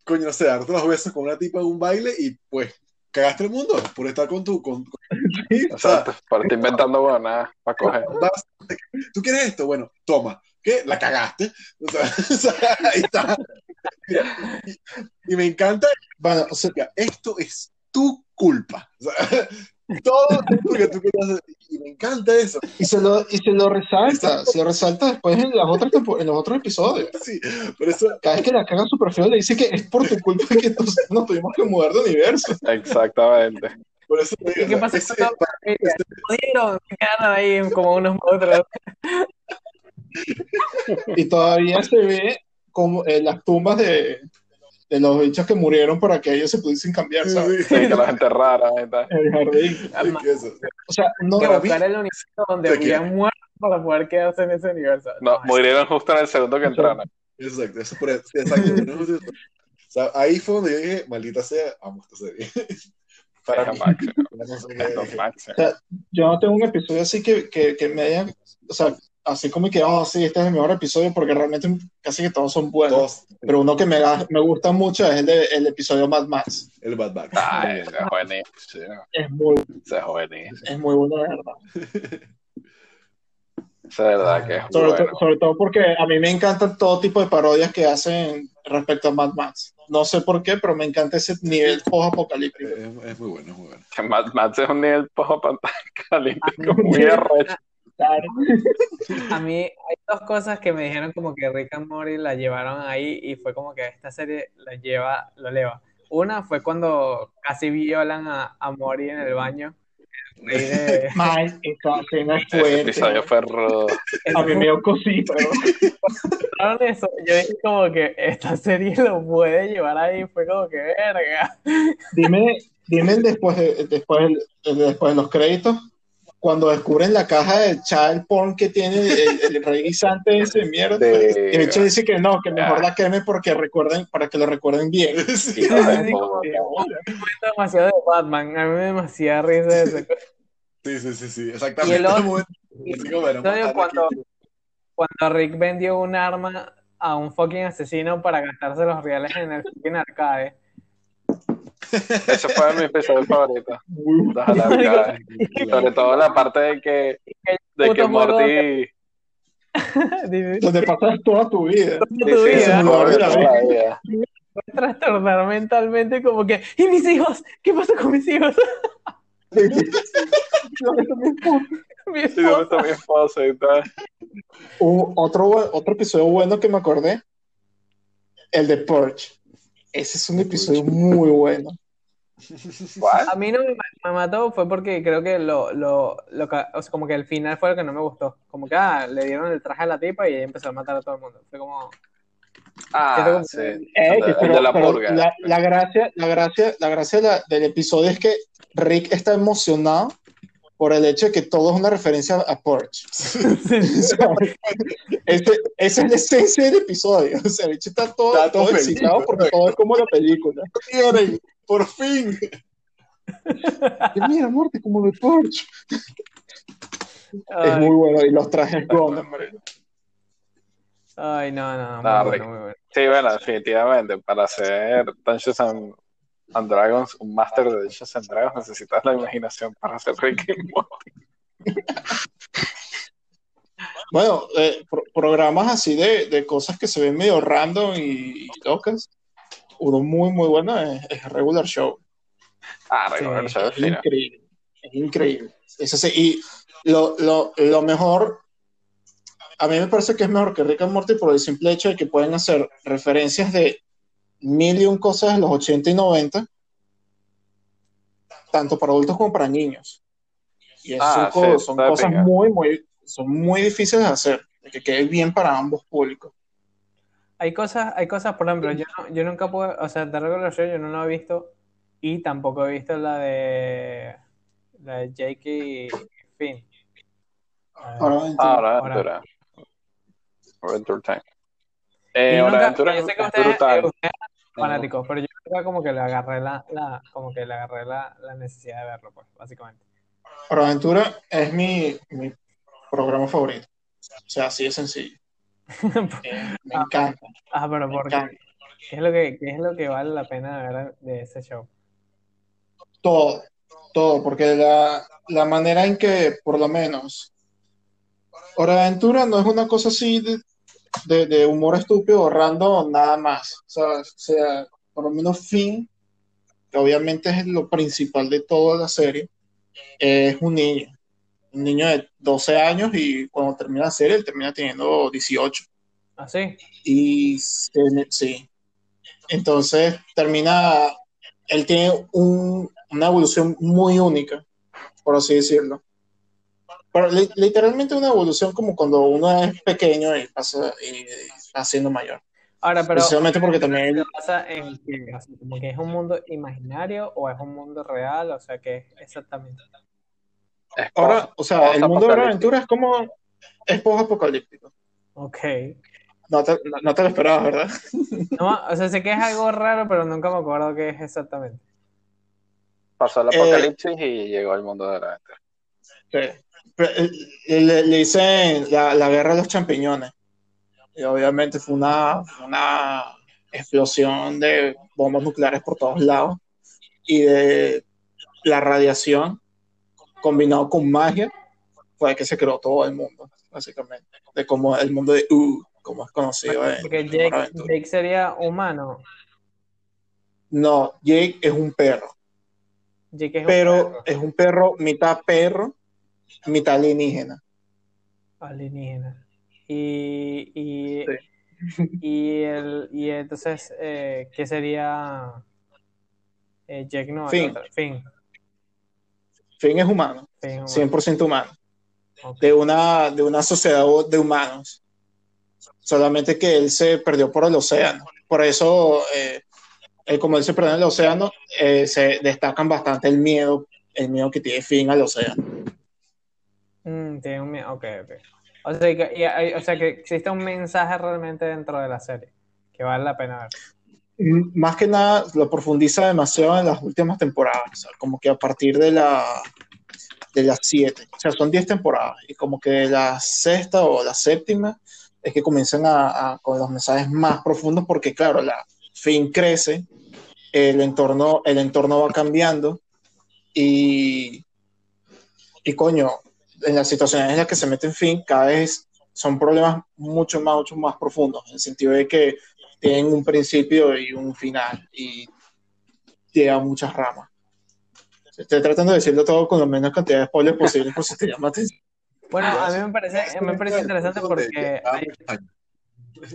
coño, no sé, darte los besos con una tipa en un baile y pues cagaste el mundo por estar con tu, con, con- o sea,
por estar inventando buenas para coger.
vas- tú quieres esto, bueno, toma, ¿qué? La cagaste, o sea, o sea, ahí está. Y, y me encanta,
Bueno, o sea,
esto es tu culpa, o sea, todo es porque tú querías hacer, y me encanta eso.
y se lo, y se lo resalta, se lo resalta después en, las otras tempo- en los otros episodios.
Sí, por eso
Cada vez que la caga su perfil le dice que es por tu culpa que nos tuvimos que mudar de universo.
Exactamente.
Por eso te digo,
¿Y qué pasa
ese-
con la? Jodieron, se quedaron ahí como unos monstruos.
Y todavía se ve como eh, las tumbas de, de los bichos que murieron para que ellos se pudiesen cambiar, ¿sabes?
Sí, que enterraran y tal.
En el jardín. O sea, no,
buscar el universo donde habían muerto para poder quedarse en ese universo.
No, murieron justo en el segundo que entraron.
Exacto, eso por eso, exacto. o sea, ahí fue donde yo dije, maldita sea, amo esta serie. Para mí,
máximo,
no sé
es
dije,
máximo.
yo no tengo un episodio así que, que, que me haya, o sea, así como que, oh, sí, este es el mejor episodio, porque realmente casi que todos son buenos.
todos,
Pero uno que me, da- me gusta mucho es el, de, el episodio Mad Max.
el Bag.
Ay, ese es buenísimo.
Es muy,
es buenísimo.
es muy bueno, de verdad.
Es verdad que es
Sobre,
bueno.
to- sobre todo porque a mí me encantan todo tipo de parodias que hacen respecto a Mad Max. No sé por qué, pero me encanta ese nivel post-apocalíptico.
Es, es muy bueno, es muy bueno.
Que Mad Max es un nivel post-apocalíptico muy arrecho.
Claro.
A mí hay dos cosas que me dijeron como que Rick and Morty la llevaron ahí y fue como que esta serie la lleva, lo eleva. Una fue cuando casi violan a, a Morty en el baño. El rey de-
Mal, esa escena es
Ese
fuerte.
episodio fue rudo.
A mí me dio cosita.
eso, yo dije como que esta serie lo puede llevar ahí, fue como que verga.
Dime, dime después de, después, el- después de los créditos, cuando descubren la caja de child porn que tiene el, el rey guisante ese mierda.
De-
Y el bicho dice que no, que mejor la queme porque recuerden, para que lo recuerden bien.
Sí.
Fue demasiado de Batman, a mí me da demasiada risa ese.
Sí, sí, sí, sí,
Y
exactamente.
el otro- cuando-. Cuando Rick vendió un arma a un fucking asesino para gastarse los reales en el fucking arcade.
Ese fue mi episodio favorito. Alargados. Sobre todo la parte de que, de que Morty.
Donde pasas toda tu vida.
"Toda
Sí,
tu vida,
la
toda la vida.
trastornar mentalmente como que, ¿y mis hijos? ¿Qué pasa con mis hijos? Mi
Sí, ¿dónde
esposa.
está mi esposa y tal?
Otro, otro episodio bueno que me acordé, el de Purge. Ese es un episodio muy bueno.
¿Cuál?
A mí no me, me mató fue porque creo que lo, lo, lo ca- o sea, como que el final fue lo que no me gustó. Como que ah, le dieron el traje a la tipa y ella empezó a matar a todo el mundo. Fue como,
Ah, sí.
Eh,
El de- el
pero-
de la purga.
la, la gracia, la gracia, la gracia de la- del episodio es que Rick está emocionado por el hecho de que todo es una referencia a. ¿Sabes? Ese- esa es la esencia del episodio. O sea, el bicho está todo,
Está todo
excitado porque todo es como la película.
Por fin.
Mira, Morty, como de Purge. Es muy bueno. Y los trajes Cronenberg.
ay, no, no, muy
No,
bueno, muy bueno.
Sí, bueno, definitivamente. Para hacer Dungeons and, and Dragons, un máster de Dungeons and Dragons, necesitas la imaginación para hacer Rick and Morty.
Bueno, eh, pro- programas así de, de cosas que se ven medio random y, y locas. Uno muy, muy bueno es, es Regular Show.
Ah,
Sí,
and Morty,
Es increíble. Es increíble. Eso sí, y lo, lo, lo mejor, a mí me parece que es mejor que Rick and Morty por el simple hecho de que pueden hacer referencias de mil y un cosas de los 80 y 90 tanto para adultos como para niños. Y eso
Ah,
son,
sí,
son cosas muy, muy, son muy difíciles de hacer, de que quede bien para ambos públicos.
Hay cosas, hay cosas, por ejemplo, yo, no- yo nunca puedo, o sea, The Regular Show yo no lo he visto y tampoco he visto la de la de Jake y Finn.
Ahora entiendo.
Ahora
Ahora.
aventura. Adventure Time.
Y
Eh,
yo nunca-
Aventura
yo
es
sé que
es
ustedes,
brutal.
ustedes son fanáticos, pero yo nunca como que le agarré la, la como que le agarré la, la necesidad de verlo, pues, básicamente.
Hora de Aventura es mi, mi programa favorito. O sea, así de sencillo. Me encanta.
Ah, pero
Me
¿por qué?
encanta.
¿Qué es lo que, qué es lo que vale la pena ver de ese show?
Todo, todo, porque la, la manera en que, por lo menos, Hora de Aventura no es una cosa así de, de, de humor estúpido o random, nada más. O sea, o sea, por lo menos Finn, que obviamente es lo principal de toda la serie, es un niño. Un niño de 12 años y cuando termina la serie, él termina teniendo 18.
¿Así?
Y se- sí. Entonces termina, él tiene un- una evolución muy única, por así decirlo. Pero li- literalmente una evolución como cuando uno es pequeño y pasa y va siendo mayor.
Ahora, pero
Precisamente porque también
¿se basa en qué? O sea, como que es un mundo imaginario o es un mundo real? O sea, que es exactamente.
Es
ahora, o sea, el mundo de la aventura es como es post-apocalíptico.
Ok.
No te, no, no te lo esperabas, ¿verdad?
No, o sea, sé que es algo raro, pero nunca me acuerdo qué es exactamente.
Pasó el
Eh,
apocalipsis y llegó al mundo de la aventura.
Sí. Pero, eh, Le, le dicen la, la guerra de los champiñones. Y obviamente fue una, fue una explosión de bombas nucleares por todos lados y de la radiación combinado con magia fue que se creó todo el mundo, básicamente. De como el mundo de U, como es conocido
Porque
en
Jake. Jake sería humano.
No, Jake es un perro,
Jake es un
pero
perro
es un perro mitad perro, mitad alienígena.
alienígena. Y, y,
Sí.
y, el, y entonces, eh, ¿qué sería eh, Jake? No, el otro, Finn.
Finn es humano,
Finn, humano.
100% humano. De una, de una sociedad de humanos. Solamente que él se perdió por el océano. Por eso, eh, él, como él se perdió en el océano, eh, se destacan bastante el miedo, el miedo que tiene Finn al océano.
Mm, tiene un miedo. Ok, ok. O sea, que, y o sea que existe un mensaje realmente dentro de la serie que vale la pena ver.
Más que nada, lo profundiza demasiado en las últimas temporadas. Como que a partir de la de las siete, o sea, son diez temporadas, y como que la sexta o la séptima es que comienzan a, a- con los mensajes más profundos, porque claro, la fin crece, el entorno, el entorno va cambiando, y, y coño, en las situaciones en las que se mete en fin, cada vez son problemas mucho más, mucho más profundos, en el sentido de que tienen un principio y un final, y llevan muchas ramas. Estoy tratando de decirlo todo con la menos cantidad de spoilers posible por si te llama la atención.
Bueno, a mí me parece, me parece interesante porque
ya
hay-.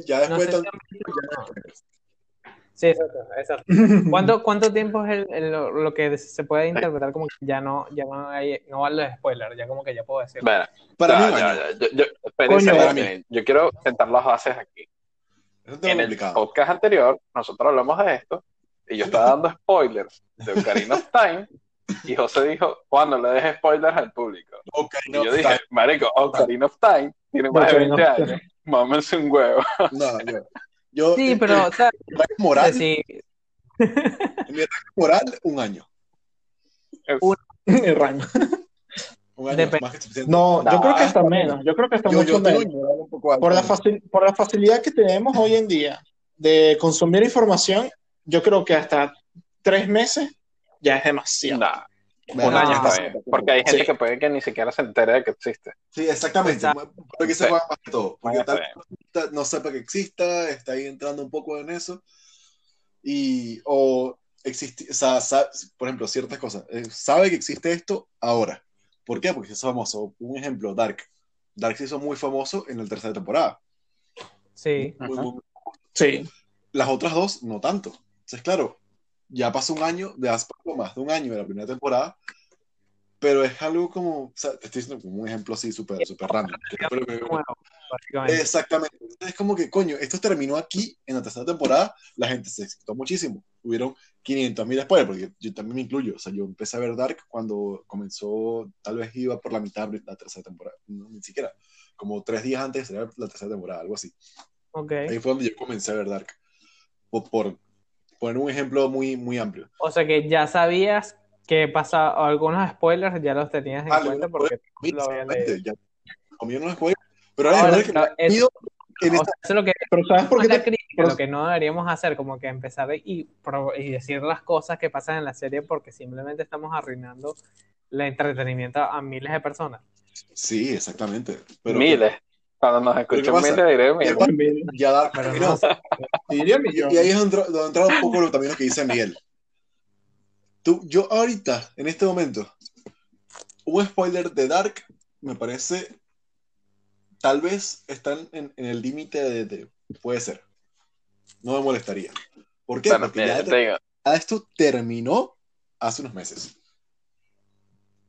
Ya
no
después
sé si
no.
Sí, exacto, exacto. ¿Cuánto, cuánto tiempo es el, el- lo, lo que se puede interpretar como que ya no, ya no hay, no vale spoiler, ya como que ya puedo decir.
Bueno,
Para
ya,
mí.
Yo, yo, espérense,
para mí.
yo quiero sentar las bases aquí.
Un
En el podcast anterior, nosotros hablamos de esto y yo estaba dando spoilers de Ocarina of Time y José dijo, Juan, no le dejes spoilers al público.
Ok,
Y yo dije, marico, Ocarina of Time tiene más de
Ocarina
20
of Time.
años, mámense un huevo.
no, yo, yo,
Sí,
eh,
pero, o sea,
moral,
sí,
mi moral, un año.
El rango.
Un año más que suficiente.
No, yo creo que hasta menos. Yo creo que hasta
yo,
mucho
yo
menos.
un poco.
Por la, facil- por la facilidad que tenemos hoy en día de consumir información, yo creo que hasta tres meses ya es demasiado.
Nah,
Bueno,
un año
no.
está bien. Porque hay gente
Sí.
que puede que ni siquiera se entere de que existe.
Sí, exactamente.
Exacto.
Porque se
Sí.
juega más que todo. Porque tal no sepa que exista, está ahí entrando un poco en eso. Y, o existe, o sea, por ejemplo, ciertas cosas. Eh, sabe que existe esto ahora. ¿Por qué? Porque es famoso. Un ejemplo, Dark. Dark se hizo muy famoso en la tercera temporada.
sí.
Muy,
Ajá.
muy-
Sí.
las otras dos, no tanto. Entonces, claro, ya pasó un año, de más de un año de la primera temporada, pero es algo como, o sea, te estoy diciendo como un ejemplo así súper, súper random.
Bueno.
Exactamente. Es como que, coño, esto terminó aquí en la tercera temporada, la gente se excitó muchísimo. Hubieron 500 mil spoilers, porque yo también me incluyo. O sea, yo empecé a ver Dark cuando comenzó, tal vez iba por la mitad de la tercera temporada, no, ni siquiera, como tres días antes de la tercera temporada, algo así.
Ok.
Ahí fue donde yo comencé a ver Dark. Por, por poner un ejemplo muy, muy amplio.
O sea que ya sabías que pasaba, algunos spoilers ya los tenías en
Ah,
cuenta porque lo había leído.
ya los spoilers, pero ahora
Ahora,
es que
es-
en esta-
sea, eso es lo que
Pero ¿sabes por qué
es la
te-
crítica, lo que no deberíamos hacer, como que empezar y, pro- y decir las cosas que pasan en la serie porque simplemente estamos arruinando el entretenimiento a miles de personas.
Sí, exactamente. Pero
miles. Cuando nos
¿qué
escuchen
pasa?
miles diré
¿Qué
miles.
pasa? Ya
Pero
terminó.
no.
Y ahí es donde entra, donde entra un poco lo, también lo que dice Miguel. Tú, yo ahorita, en este momento, un spoiler de Dark me parece, tal vez están en, en el límite de, de- puede ser. No me molestaría. ¿Por qué?
Bueno,
Porque
mira,
ya,
te digo,
ya esto terminó hace unos meses.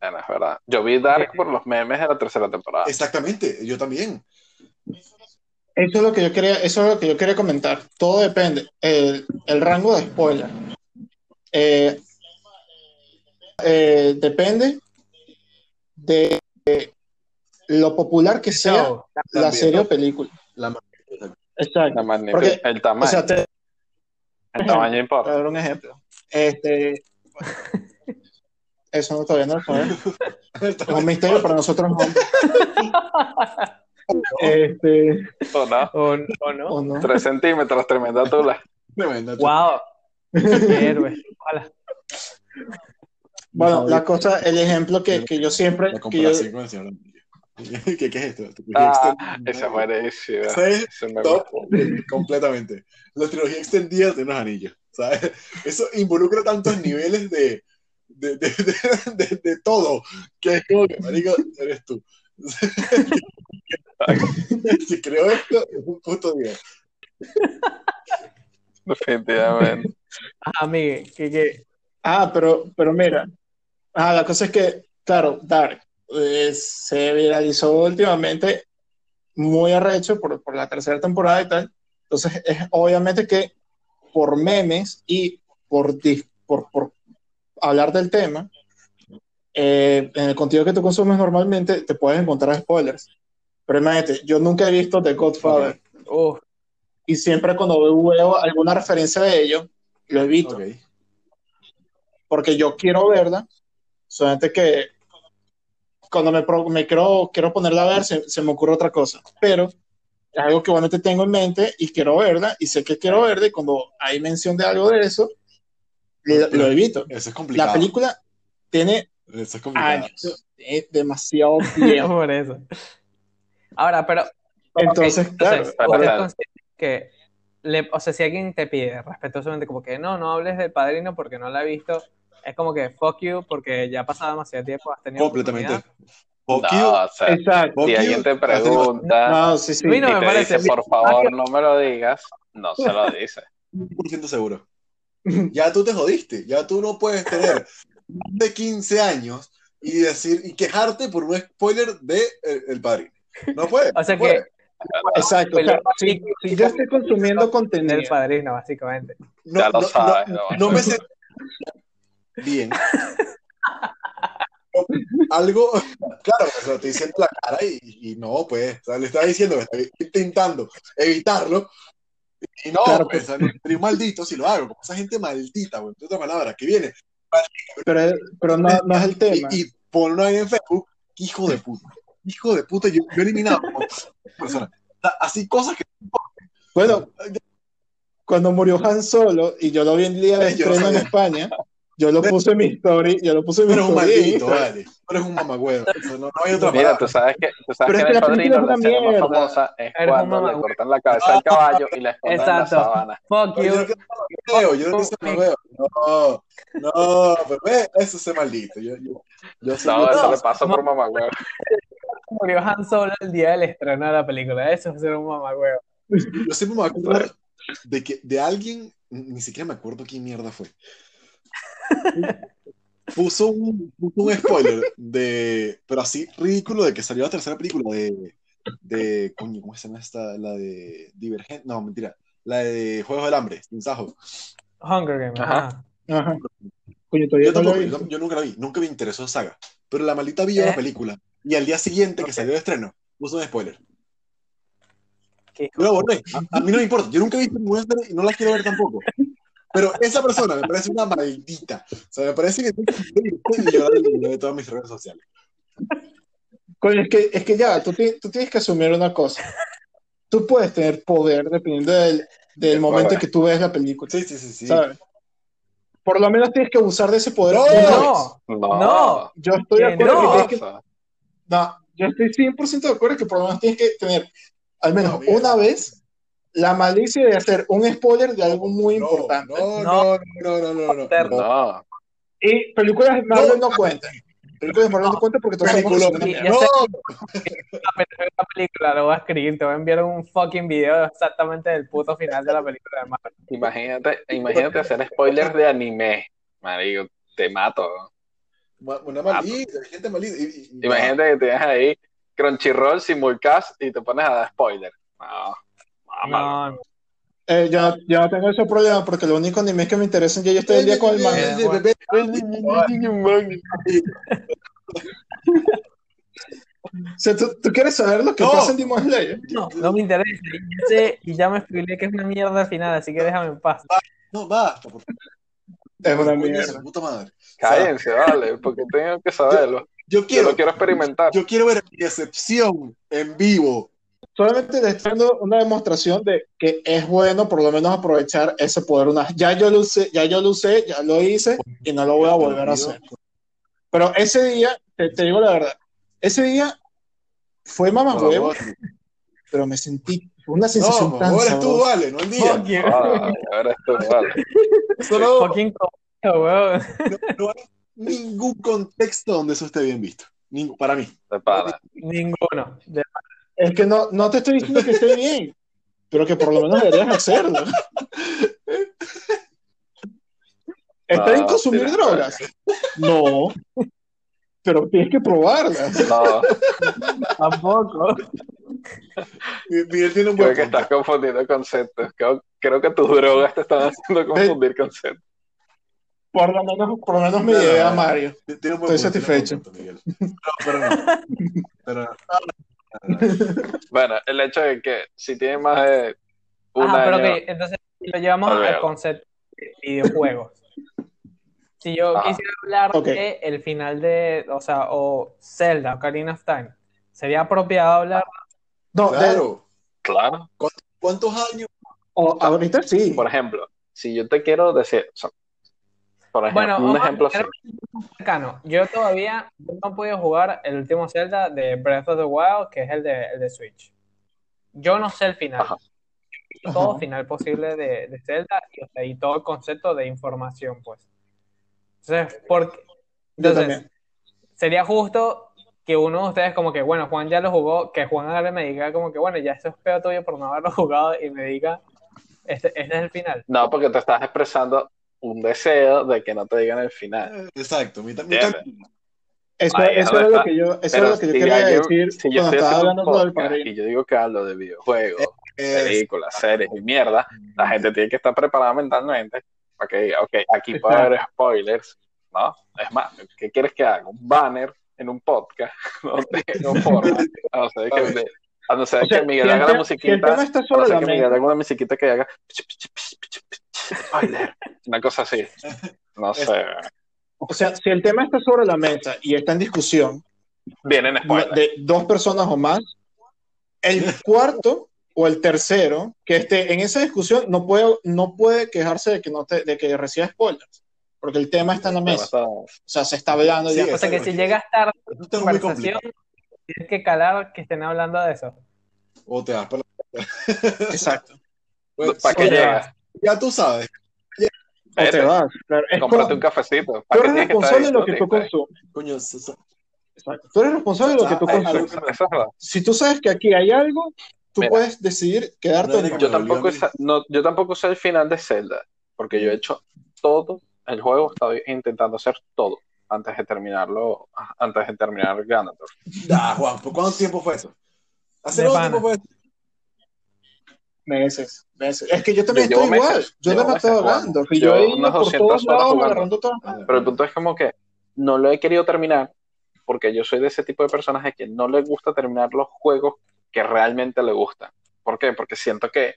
bueno, es verdad. Yo vi Dark por los memes de la tercera temporada.
Exactamente, yo también.
Eso es lo que yo quería, eso es lo que yo quería comentar. Todo depende. El, el rango de spoiler. Eh, eh, depende de lo popular que sea
Show.
la
También.
serie o película.
La-
Exacto.
La magnitud,
Porque,
el tamaño,
O sea, te,
el tamaño
Para
importa.
dar un ejemplo. Este, eso no, todavía no lo sabemos. Es un misterio para nosotros. no. Este,
¿O no?
¿O, o no?
¿o no?
Tres centímetros, tremenda tula.
Tremenda.
Wow. Qué héroe.
Bueno, la cosa, el ejemplo que, que yo siempre,
La
que yo,
comparación con el señor Anillo. ¿Qué, ¿Qué es esto?
Ah, esa es buenísima.
Esa es
Ese meme.
top, completamente. La trilogía extendida de unos anillos. ¿sabes? Eso involucra tantos niveles de, de, de, de, de- de todo que es como que, marico, eres tú. si creo esto, es un puto día.
Definitivamente.
Ajá, Miguel, que, que
ah, pero, pero mira, ah, la cosa es que, claro, Dark eh, se viralizó últimamente muy arrecho por, por la tercera temporada y tal. Entonces, es obviamente que por memes y por, por, por hablar del tema, eh, en el contenido que tú consumes normalmente te puedes encontrar spoilers. Pero imagínate, yo nunca he visto The Godfather
uf,
y siempre cuando veo alguna referencia de ello, lo evito.
Ok.
Porque yo quiero verla, solamente que cuando me, pro- me quiero, quiero ponerla a ver, se, se me ocurre otra cosa, pero es algo que igualmente tengo en mente y quiero verla, y sé que quiero verla, y cuando hay mención de algo de eso, lo, lo evito.
Eso es complicado.
La película tiene
Eso es complicado.
años, es demasiado tiempo.
por eso. Ahora, pero.
Entonces,
ok,
claro,
entonces,
Para
¿usted
nada.
considera que. le- o sea, si alguien te pide respetuosamente, como que no, no hables del padrino porque no la he visto, es como que fuck you porque ya ha pasado demasiado tiempo, has tenido.
Completamente. Fuck you.
No, o sea,
exacto.
Si
you.
alguien te pregunta
No, sí, sí.
A mí no
y
me
te
parece.
dice, por favor, no me lo digas, no se lo dice.
100% seguro. Ya tú te jodiste. Ya tú no puedes tener de 15 años y decir y quejarte por un spoiler de El, El Padrino. No puedes.
O sea
no
que.
Exacto. o sea, si, si yo estoy consumiendo contenido,
Del padrino, básicamente.
No,
Ya lo
no,
sabes,
no,
¿no?
no me sé bien. Algo, claro, se lo estoy diciendo en la cara y, y no, pues, o sea, le estaba diciendo que estoy intentando evitarlo. Y no,
Claro,
pues, soy un maldito si lo hago, como esa gente maldita, güey, otra palabra, que viene
pero, pero no, no es el
y,
tema.
y pone una en Facebook, hijo de puta, hijo de puta, yo, yo he eliminado como persona. Así cosas que
Bueno, cuando murió Han Solo y yo lo vi el día de estreno en. España, yo lo puse en mi story, yo lo puse en mi
eres un
en
maldito, vale. Tú eres un mamagüevo. No, no hay otra
Mira,
palabra.
tú sabes que, tú sabes
Pero es
que
que
en
la
el
película
padrino
es
la escena más famosa es
Eres
cuando le
mamagüevo.
cortan la cabeza al caballo y le esconden la
Exacto.
sábana.
Fuck
Yo
you.
no quiero mamagüeo, yo no quiero ser mamagüeo. No, no, pero ve, eso es maldito. Yo, yo, yo soy
No,
yo-
eso le pasa por mamagüevo.
Murió Han Solo el día del estreno de la película. Eso es ser un mamagüeo.
yo siempre me acuerdo de, que, de alguien, ni siquiera me acuerdo quién mierda fue, puso un, puso un spoiler de, pero así ridículo, de que salió la tercera película de, de coño, ¿cómo se llama esta? La de Divergente, no, mentira, la de Juegos del Hambre, sin sajo.
Hunger Games.
Ajá.
Coño, todavía
Yo,
no
tampoco,
visto.
yo, yo nunca la vi, nunca me interesó esa saga, pero la maldita vio
Eh.
la película y al día siguiente que salió el estreno, puso un spoiler. Yo la borré, a, a mí no me importa, yo nunca he visto ninguna y no la quiero ver tampoco. Pero esa persona me parece una maldita. O sea, me parece que tiene que llorar de todas mis redes sociales.
Coño, es que, es que ya, tú, tú tienes que asumir una cosa. Tú puedes tener poder dependiendo del, del momento en que tú ves la película,
Sí, sí, sí, sí.
¿sabes? Por lo menos tienes que abusar de ese poder.
No.
No,
No.
No.
Yo estoy de acuerdo
no.
que tienes que? No, yo estoy 100% de acuerdo que por lo menos tienes que tener al menos una vez la malicia de hacer un spoiler de algo muy
No,
importante.
No, no, no, no, no, no. No.
No.
Y películas de Marvel no,
No.
cuentan. Películas de Marvel no, cuentan porque todos sabemos que
No,
la película, lo voy a escribir, te voy a enviar un fucking video exactamente del puto final de la película de Marvel.
Imagínate, imagínate hacer spoilers de anime. Marico, te mato.
Ma- una maldita, hay gente y-
Imagínate que tienes ahí Crunchyroll, Simulcast y te pones a dar spoiler. No.
No,
Eh, yo, no- yo no tengo ese problema porque lo único anime que me interesa ya yo estoy el día con el manga. O sea, ¿tú, tú quieres saber lo que
No.
pasa en Demon Slayer?
no, no me interesa. Y ya sé, y ya me expliqué que es una mierda al final, así que déjame en paz.
No, basta. por favor.
Es una mierda.
puta madre.
Cállense, vale, porque tengo que saberlo.
Yo
Yo
quiero,
lo quiero experimentar.
yo quiero ver mi decepción en vivo.
Solamente le estoy dando una demostración de que es bueno por lo menos aprovechar ese poder. Una, ya yo lo usé, ya yo lo usé, ya lo hice y no lo voy a volver a hacer. Pero ese día, te, te digo la verdad, ese día fue mamá huevo, pero me sentí una sensación
No,
tan
ahora es tú,
sabrosa.
vale, no el día.
Fuck you.
Ah, ahora esto, vale.
Solo
Fucking weón.
no hay ningún contexto donde eso esté bien visto. Ning- para mí.
De pana.
Ninguno. De-
Es que no, no te estoy diciendo que esté bien, pero que por lo menos deberías hacerlo. ¿Está bien
No,
consumir
tienes
drogas? No, pero tienes que probarlas.
No,
Tampoco.
Miguel tiene un
creo
buen
que
punto.
estás confundiendo conceptos. Creo, creo que tus drogas te están haciendo confundir conceptos.
Por lo menos, por lo menos me
No,
llevé a. Mario. Estoy
punto,
satisfecho.
punto. No, pero no. Pero no.
Bueno, el hecho de que si tiene más de un
Ajá, pero ok, entonces lo llevamos al concepto de videojuegos. Si yo
Ajá.
quisiera hablar
Ok.
de el final de, o sea, o Zelda, Ocarina of Time, ¿sería apropiado hablar?
No, de-
Claro.
claro.
¿Cuántos años?
o ahorita sí.
Por ejemplo, si yo te quiero decir, o sea, por ejemplo,
Bueno,
un ejemplo así.
cercano. Yo todavía no he podido jugar el último Zelda de Breath of the Wild, que es el de, el de Switch. Yo no sé el final.
Ajá.
Todo
Ajá.
final posible de, de Zelda y, o sea, y todo el concepto de información, pues. Entonces, ¿por qué?
Yo
Entonces,
también.
sería justo que uno de ustedes como que, bueno, Juan ya lo jugó, que Juan ahora me diga como que, bueno, ya eso es peor tuyo por no haberlo jugado y me diga, este, este es el final.
No, porque te estás expresando un deseo de que no te digan el final.
Exacto. Mi, mi-.
Eso,
Ahí,
eso
ahora
era lo que yo, eso era lo que yo
si
quería
alguien-
decir
si yo estoy
hablando
podcast
padrino.
y yo digo que hablo de videojuegos,
es-
películas, series y mierda, la gente tiene que estar preparada mentalmente para que diga, ok, aquí puede haber spoilers, ¿no? Es más, ¿qué quieres que haga? Un banner en un podcast, no tengo forma. A no ser que, de- a no ser
O sea,
que Miguel
si
haga la
si el
musiquita,
tema está
a no
sobre
ser que Miguel haga una musiquita que haga spoiler, una cosa así. No sé,
o sea, si el tema está sobre la mesa y está en discusión
vienen spoilers.
de dos personas o más, el cuarto o el tercero que esté en esa discusión no puede, no puede quejarse de que no te, de que reciba spoilers, porque el tema está en la mesa. O sea, se está hablando ya.
Sí,
O sea que si llegas tarde a la conversación, tienes que calar que estén hablando de eso.
O te para la...
Exacto.
Bueno,
¿Para qué
o sea,
llegas?
Ya tú sabes.
O te vas. Claro. Es
Cómprate un cafecito.
tú
¿Para qué
eres responsable de lo que tú consumes.
Coño.
Tú eres responsable de lo que tú consumes. Si tú sabes que aquí hay algo, tú
Mira.
puedes decidir quedarte
No
Yo tampoco, no, yo tampoco sé el final de Zelda, porque yo he hecho todo el juego estoy intentando hacer todo antes de terminarlo, antes de terminar Ganondorf.
Ah, Juan, ¿por cuánto tiempo fue eso? ¿Hace cuánto tiempo fue eso?
Meses, meses. Es que yo también
Yo
estoy igual.
meses,
Yo
llevo
le he matado
meses
a
jugando.
Gandalf y
Llevo
yo he ido
unas
por
200
todos
horas
lados
jugando.
agarrando todo.
Pero el punto es como que no lo he querido terminar porque yo soy de ese tipo de personas de que no le gusta terminar los juegos que realmente le gustan. ¿Por qué? Porque siento que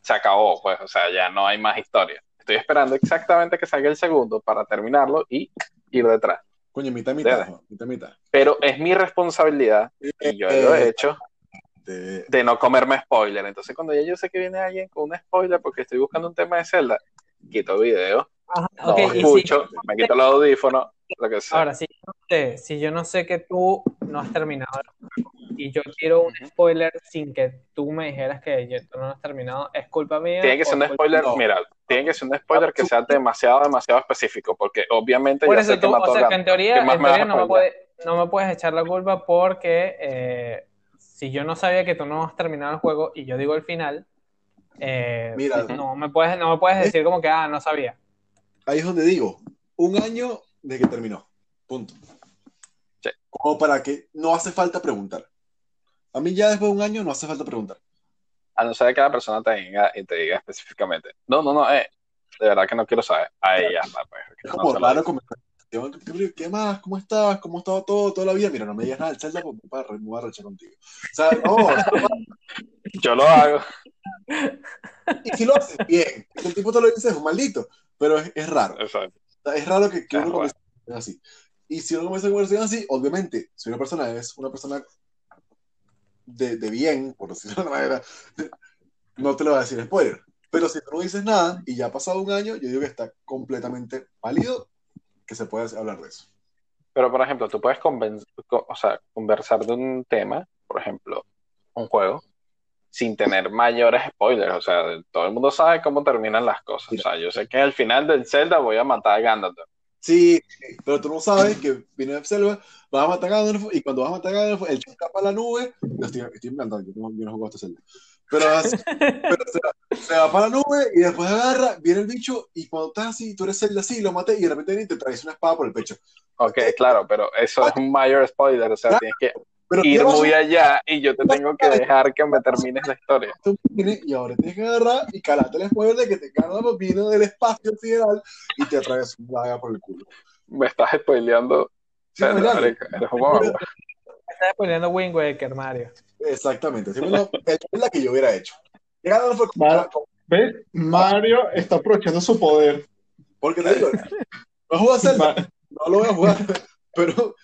se acabó, pues, o sea, ya no hay más historia. Estoy esperando exactamente que salga el segundo para terminarlo y ir detrás.
Coño, mitad, mitad, mitad, mitad.
Pero es mi responsabilidad, y yo lo he hecho,
De-
de no comerme spoiler. Entonces, cuando ya yo sé que viene alguien con un spoiler porque estoy buscando un tema de Zelda, quito video,
Ajá,
no
y si-
escucho, me quito los audífonos, lo que sea.
Ahora, si yo, no sé, si yo no sé que tú no has terminado y yo quiero un spoiler sin que tú me dijeras que yo- tú no lo has terminado, ¿es culpa mía?
Tiene que ser un spoiler,
no.
mira, tiene que ser un spoiler que sea demasiado, demasiado específico, porque obviamente
Por
ya
eso
sé que
tú,
mató
o sea, que en teoría,
¿Qué más
en teoría no, me puede- no me puedes echar la culpa porque eh, si yo no sabía que tú no has terminado el juego y yo digo el final, eh,
Mira.
no, me puedes, no me puedes decir como que, ah, no sabía.
Ahí es donde digo, un año de que terminó. Punto.
Sí.
Como para que no hace falta preguntar. A mí ya después de un año no hace falta preguntar.
A no ser que la persona te diga y te diga específicamente, no, no, no, eh, de verdad que no quiero saber. Ahí ya está, pues.
Es como raro
digo.
¿Qué, ¿Qué más? ¿Cómo estás? ¿Cómo ha estado todo toda la vida? Mira, no me digas nada del Zelda porque me voy a re- me voy a rechar contigo. O sea, no,
Yo lo hago.
y si lo haces bien, el tipo te lo dice, es un maldito, pero es, es raro.
Exacto.
O sea, es raro que, que uno
raro.
comience a conversar así. Y si uno comienza a conversar así, obviamente, si una persona es una persona de, de bien, por decirlo de una manera, no te lo va a decir spoiler. Pero si tú no dices nada y ya ha pasado un año, yo digo que está completamente válido que se pueda hablar de eso.
Pero, por ejemplo, tú puedes o sea, conversar de un tema, por ejemplo, un juego, sin tener mayores spoilers. O sea, todo el mundo sabe cómo terminan las cosas. O sea, yo sé que al final del Zelda voy a matar a Gandalf.
Sí, pero tú no sabes que viene de selva, vas a matar a Gandalf y cuando vas a matar a Gandalf, el chico escapa a la nube. Estoy, estoy inventando, yo no, yo no juego a este Zelda. Pero, así- pero se, va, se va para la nube y después agarra, viene el bicho y cuando estás así, tú eres Zelda así, lo maté y de repente viene y te traes una espada por el pecho.
Ok, claro, pero eso es un mayor spoiler. O sea,
Claro.
tienes que
Pero
ir muy allá y yo te tengo que dejar que me termines la historia.
Tú vienes y ahora tienes que agarrar y calarte el spoiler de que te Gandalf vino del espacio sideral y te atraviesa una daga por el culo.
Me estás spoileando.
Sí,
eres un guagua.
Estás poniendo Wind Waker, Mario.
Exactamente, la, es la que yo hubiera hecho. Gandalf fue como-
Vale. ¿Ves? Mario está aprovechando su poder.
Porque te digo, no juego a Zelda, no lo voy a jugar, pero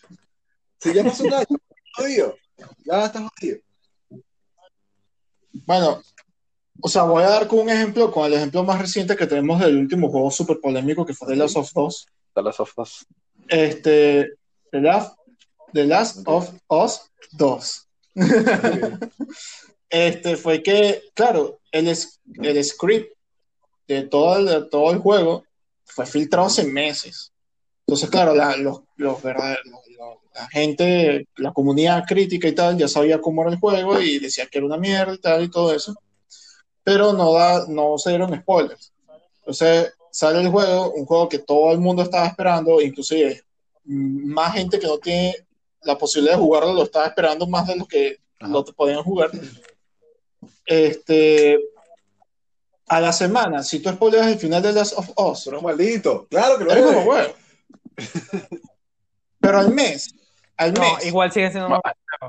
si ya pasó un año, jodido, ya estás jodido.
Bueno, o sea, voy a dar con un ejemplo, con el ejemplo más reciente que tenemos del último juego súper polémico que fue The Last of Us.
De las sofas.
Este, The Last, The Last of Us 2. Este fue que, claro, el, el script de todo el, de todo el juego fue filtrado hace meses. Entonces, claro, la, los, los verdad- los- la gente, la comunidad crítica y tal, ya sabía cómo era el juego y decía que era una mierda y tal y todo eso. Pero no, da, no se dieron spoilers. Entonces, sale el juego, un juego que todo el mundo estaba esperando, inclusive mm, más gente que no tiene la posibilidad de jugarlo lo estaba esperando más de los que
Ajá.
lo podían jugar. Este, a la semana, si tú spoileas el final de Last of Us,
es maldito, claro que lo
eres como
es.
huevo. Pero al mes, al
No,
mes,
igual sigue siendo un
No,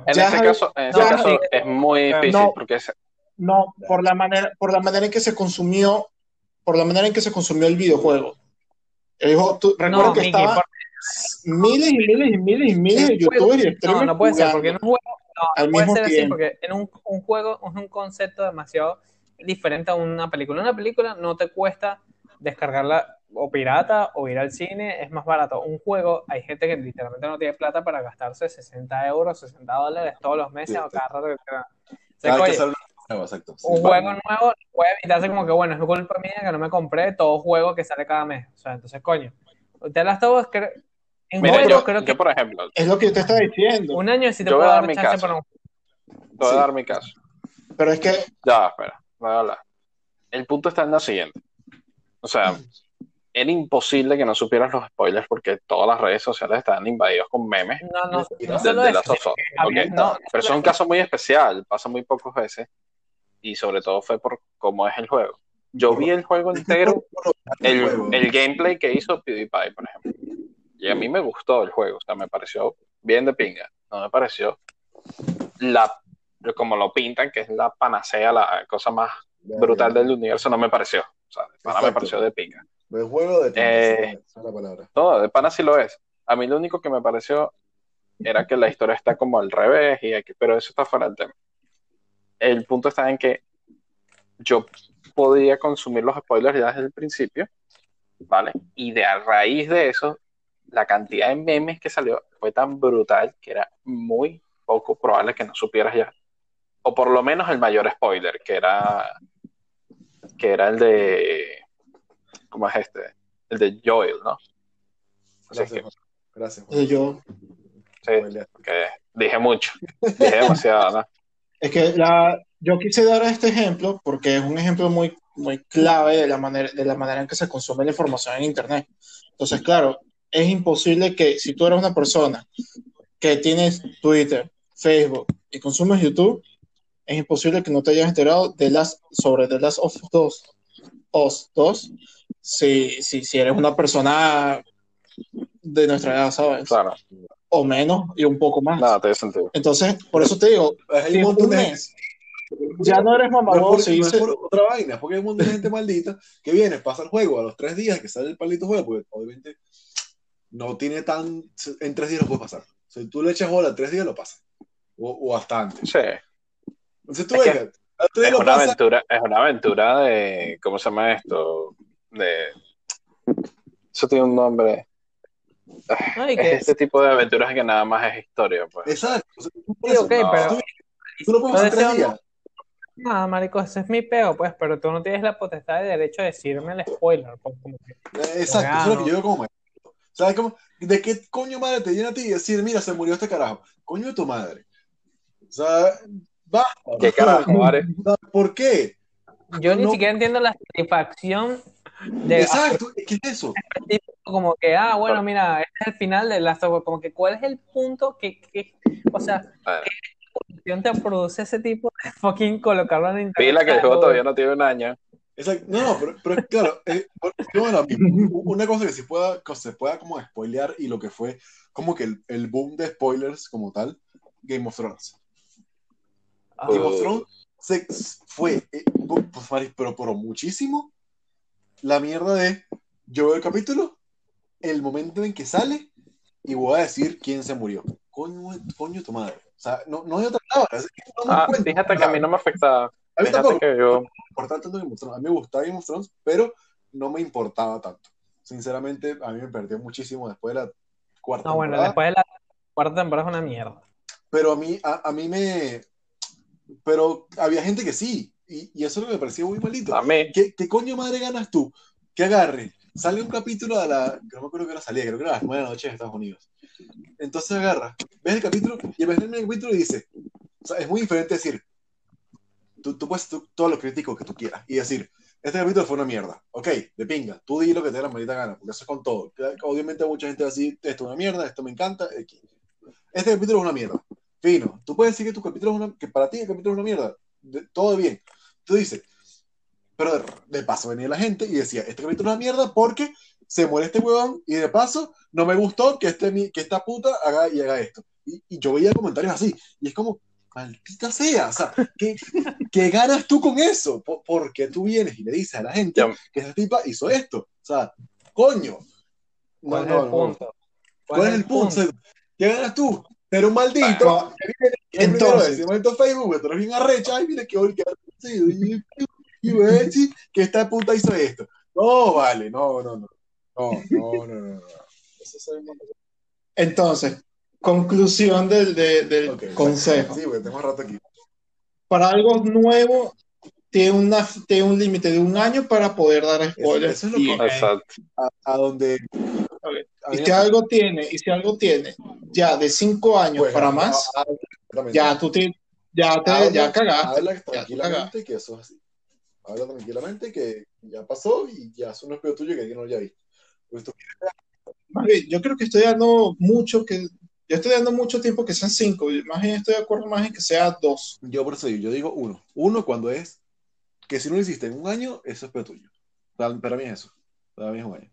En este
es-
caso, en este
no,
caso es muy difícil
No.
porque es-
no, por la manera, por la manera en que se consumió, por la manera en que se consumió el videojuego. El juego- tú- recuerda
No,
que
Miki,
estaban
por-
miles y miles y miles y miles de youtubers y
no,
streamers
no puede ser, porque en un juego no,
Al
puede
mismo
ser así, porque en un, un juego es un concepto demasiado diferente a una película. Una película no te cuesta descargarla o pirata o ir al cine, es más barato. Un juego, hay gente que literalmente no tiene plata para gastarse 60 euros, 60 dólares todos los meses
Sí,
o cada rato que tenga. O sea,
sí.
un juego nuevo puede evitarse como que, bueno, es culpa mía que no me compré todo juego que sale cada mes. O sea, entonces, coño, The Last of Us, en
Mira,
juego
yo,
creo
yo,
que
por ejemplo,
Es lo que yo te estaba diciendo.
un año sí te
yo voy
puedo
a
dar
dar mi
chance
caso.
para un
te voy a dar mi caso.
Pero es que
Ya, espera, voy a hablar. El punto está en lo siguiente. O sea, era imposible que no supieras los spoilers porque todas las redes sociales estaban invadidas con memes
No, no,
Mira,
no
de,
solo
de
eso,
Last of Us.
había-
Ok,
no,
Pero es un caso muy especial, pasa muy pocas veces y sobre todo fue por cómo es el juego. Yo vi el juego entero, el, el gameplay que hizo PewDiePie, por ejemplo. Y a mí me gustó el juego, o sea, me pareció bien de pinga. No me pareció la como lo pintan, que es la panacea, la cosa más
Ya,
brutal
ya.
del universo, no me pareció. O sea, de pana me pareció de pinga.
El juego de
Eh,
esa es la palabra.
No, de pana sí lo es. A mí lo único que me pareció era que la historia está como al revés, y aquí- pero eso está fuera del tema. El punto está en que yo podía consumir los spoilers ya desde el principio, ¿vale? Y de a raíz de eso, la cantidad de memes que salió fue tan brutal que era muy poco probable que no supieras ya. O por lo menos el mayor spoiler, que era que era el de ¿cómo es este? El de Joel, ¿no?
Gracias,
que.
Gracias, Juan.
Yo,
sí, que dije mucho, dije demasiado, ¿no?
es que la, yo quise dar este ejemplo porque es un ejemplo muy, muy clave de la manera, de la manera en que se consume la información en Internet. Entonces, claro, es imposible que si tú eres una persona que tienes Twitter, Facebook y consumes YouTube, es imposible que no te hayas enterado de las, sobre The Last of Us 2, Us 2 si, si, si eres una persona de nuestra edad, ¿sabes?
Claro,
O menos y un poco más.
nada, tiene sentido.
Entonces, por eso te digo,
Hay
si
un de
mes ya no eres
No es,
mamador,
por, no es
dice,
por otra vaina, porque hay un montón de gente maldita que viene, pasa el juego a los tres días que sale el palito juego, porque obviamente no tiene tan. En tres días lo puedes pasar. Si tú le echas bola, tres días lo pasas. O, o hasta antes.
Sí,
Entonces tú
Es que
a tres días
es
lo
una
pasas.
aventura, es una aventura de, ¿cómo se llama esto? De, eso tiene un nombre.
No,
Es
que,
este tipo de aventuras que nada más es historia, pues.
Exacto. O sea, tú
sí, ok,
no.
pero
tú, tú lo puedes pasar en tres días.
nada, marico, ese es mi peo, pues, pero tú no tienes la potestad de derecho de decirme el spoiler, pues, como que,
Eh, Exacto, eso es lo que
no.
yo digo como. ¿Sabes cómo? ¿De qué coño madre te viene a ti y decir, mira, se murió este carajo? Coño de tu madre. O sea, basta.
¿Qué carajo, Vare?
¿Por qué?
yo ni
No.
siquiera entiendo la satisfacción de
Exacto, ¿qué es eso?
como que, ah, bueno, mira, este es el final de Last of Us, como que cuál es el punto que, que o sea, ¿qué emoción te produce ese tipo de fucking colocarlo en internet?
Pila que el juego todavía no tiene un año.
Exacto. No, no, pero, pero claro, eh, no es lo mismo. una cosa que se pueda, que se pueda como spoilear y lo que fue como que el, el boom de spoilers como tal, Game of Thrones.
Ah,
Game of Thrones se fue, eh, pues, pero por muchísimo, la mierda de yo veo el capítulo, el momento en que sale y voy a decir quién se murió. Coño, coño tu madre. O sea, no, no hay otra palabra. no
Ah, fíjate que a mí no me afecta.
A mí
Fíjate
tampoco
que yo.
me importaba tanto Game of Thrones. A mí me gustaba Game of Thrones, pero no me importaba tanto. Sinceramente, a mí me perdió muchísimo después de la cuarta
No, bueno,
temporada.
después de la cuarta temporada es una mierda.
Pero a mí, a, a mí me... Pero había gente que sí. Y, y eso es lo que me parecía muy malito.
A mí.
¿Qué, qué coño madre ganas tú? Que agarre. Sale un capítulo a la... que No me acuerdo que era salida, creo que era a las 9 de la noche en Estados Unidos. Entonces agarra, ves el capítulo y ves el capítulo y dice... O sea, es muy diferente decir... Tú, tú puedes tú- todo lo crítico que tú quieras y decir... Este capítulo fue una mierda. Ok, de pinga. Tú di lo que te dé la maldita gana, porque eso es con todo. Obviamente mucha gente va a decir, esto es una mierda, esto me encanta. Este capítulo es una mierda. Fino. Tú puedes decir que tu capítulo es una, que para ti el capítulo es una mierda. De- todo bien. Tú dices, pero de, de paso venía la gente y decía, este capítulo es una mierda porque se muere este huevón y de paso no me gustó que, este, que esta puta haga y haga esto. Y, y yo veía comentarios así. Y es como, maldita sea, o sea, ¿qué, qué ganas tú con eso? ¿Por, porque tú vienes y le dices a la gente
Ya.
que esa tipa hizo esto? O sea, coño. No,
¿Cuál
no,
es el
no.
punto?
¿Cuál es el punto? ¿Qué ganas tú? Ser un maldito.
Bueno,
que viene, que
entonces-
en Facebook, que tú eres bien arrecha, ay, mira qué bonito. Y, y voy a decir que esta puta hizo esto. No, vale, no, no, no. No, no, no, no. no.
Entonces, conclusión del, de- del
Ok,
consejo.
Sí, porque tengo rato aquí.
Para algo nuevo, tiene, una, tiene un límite de un año para poder dar spoilers.
eso es lo que-
Exacto.
A, a donde.
Ok.
a
Y si algo tiene, y si algo tiene ya de cinco años
pues,
para
a-
más,
a- exactamente.
ya tú te, ya te,
Habla-
ya cagaste.
Habla
Ya
tranquilamente que eso es así. Habla tranquilamente que ya pasó y ya eso no es peor tuyo que no lo haya visto. Pues tú-
yo creo que estoy dando mucho que. Yo estoy dando mucho tiempo que sean cinco. Más bien estoy de acuerdo más en que sea dos.
Yo por eso digo, yo digo uno. Uno cuando es que si no lo hiciste en un año, eso es peor tuyo. Para, para mí es eso. Para mí es un año.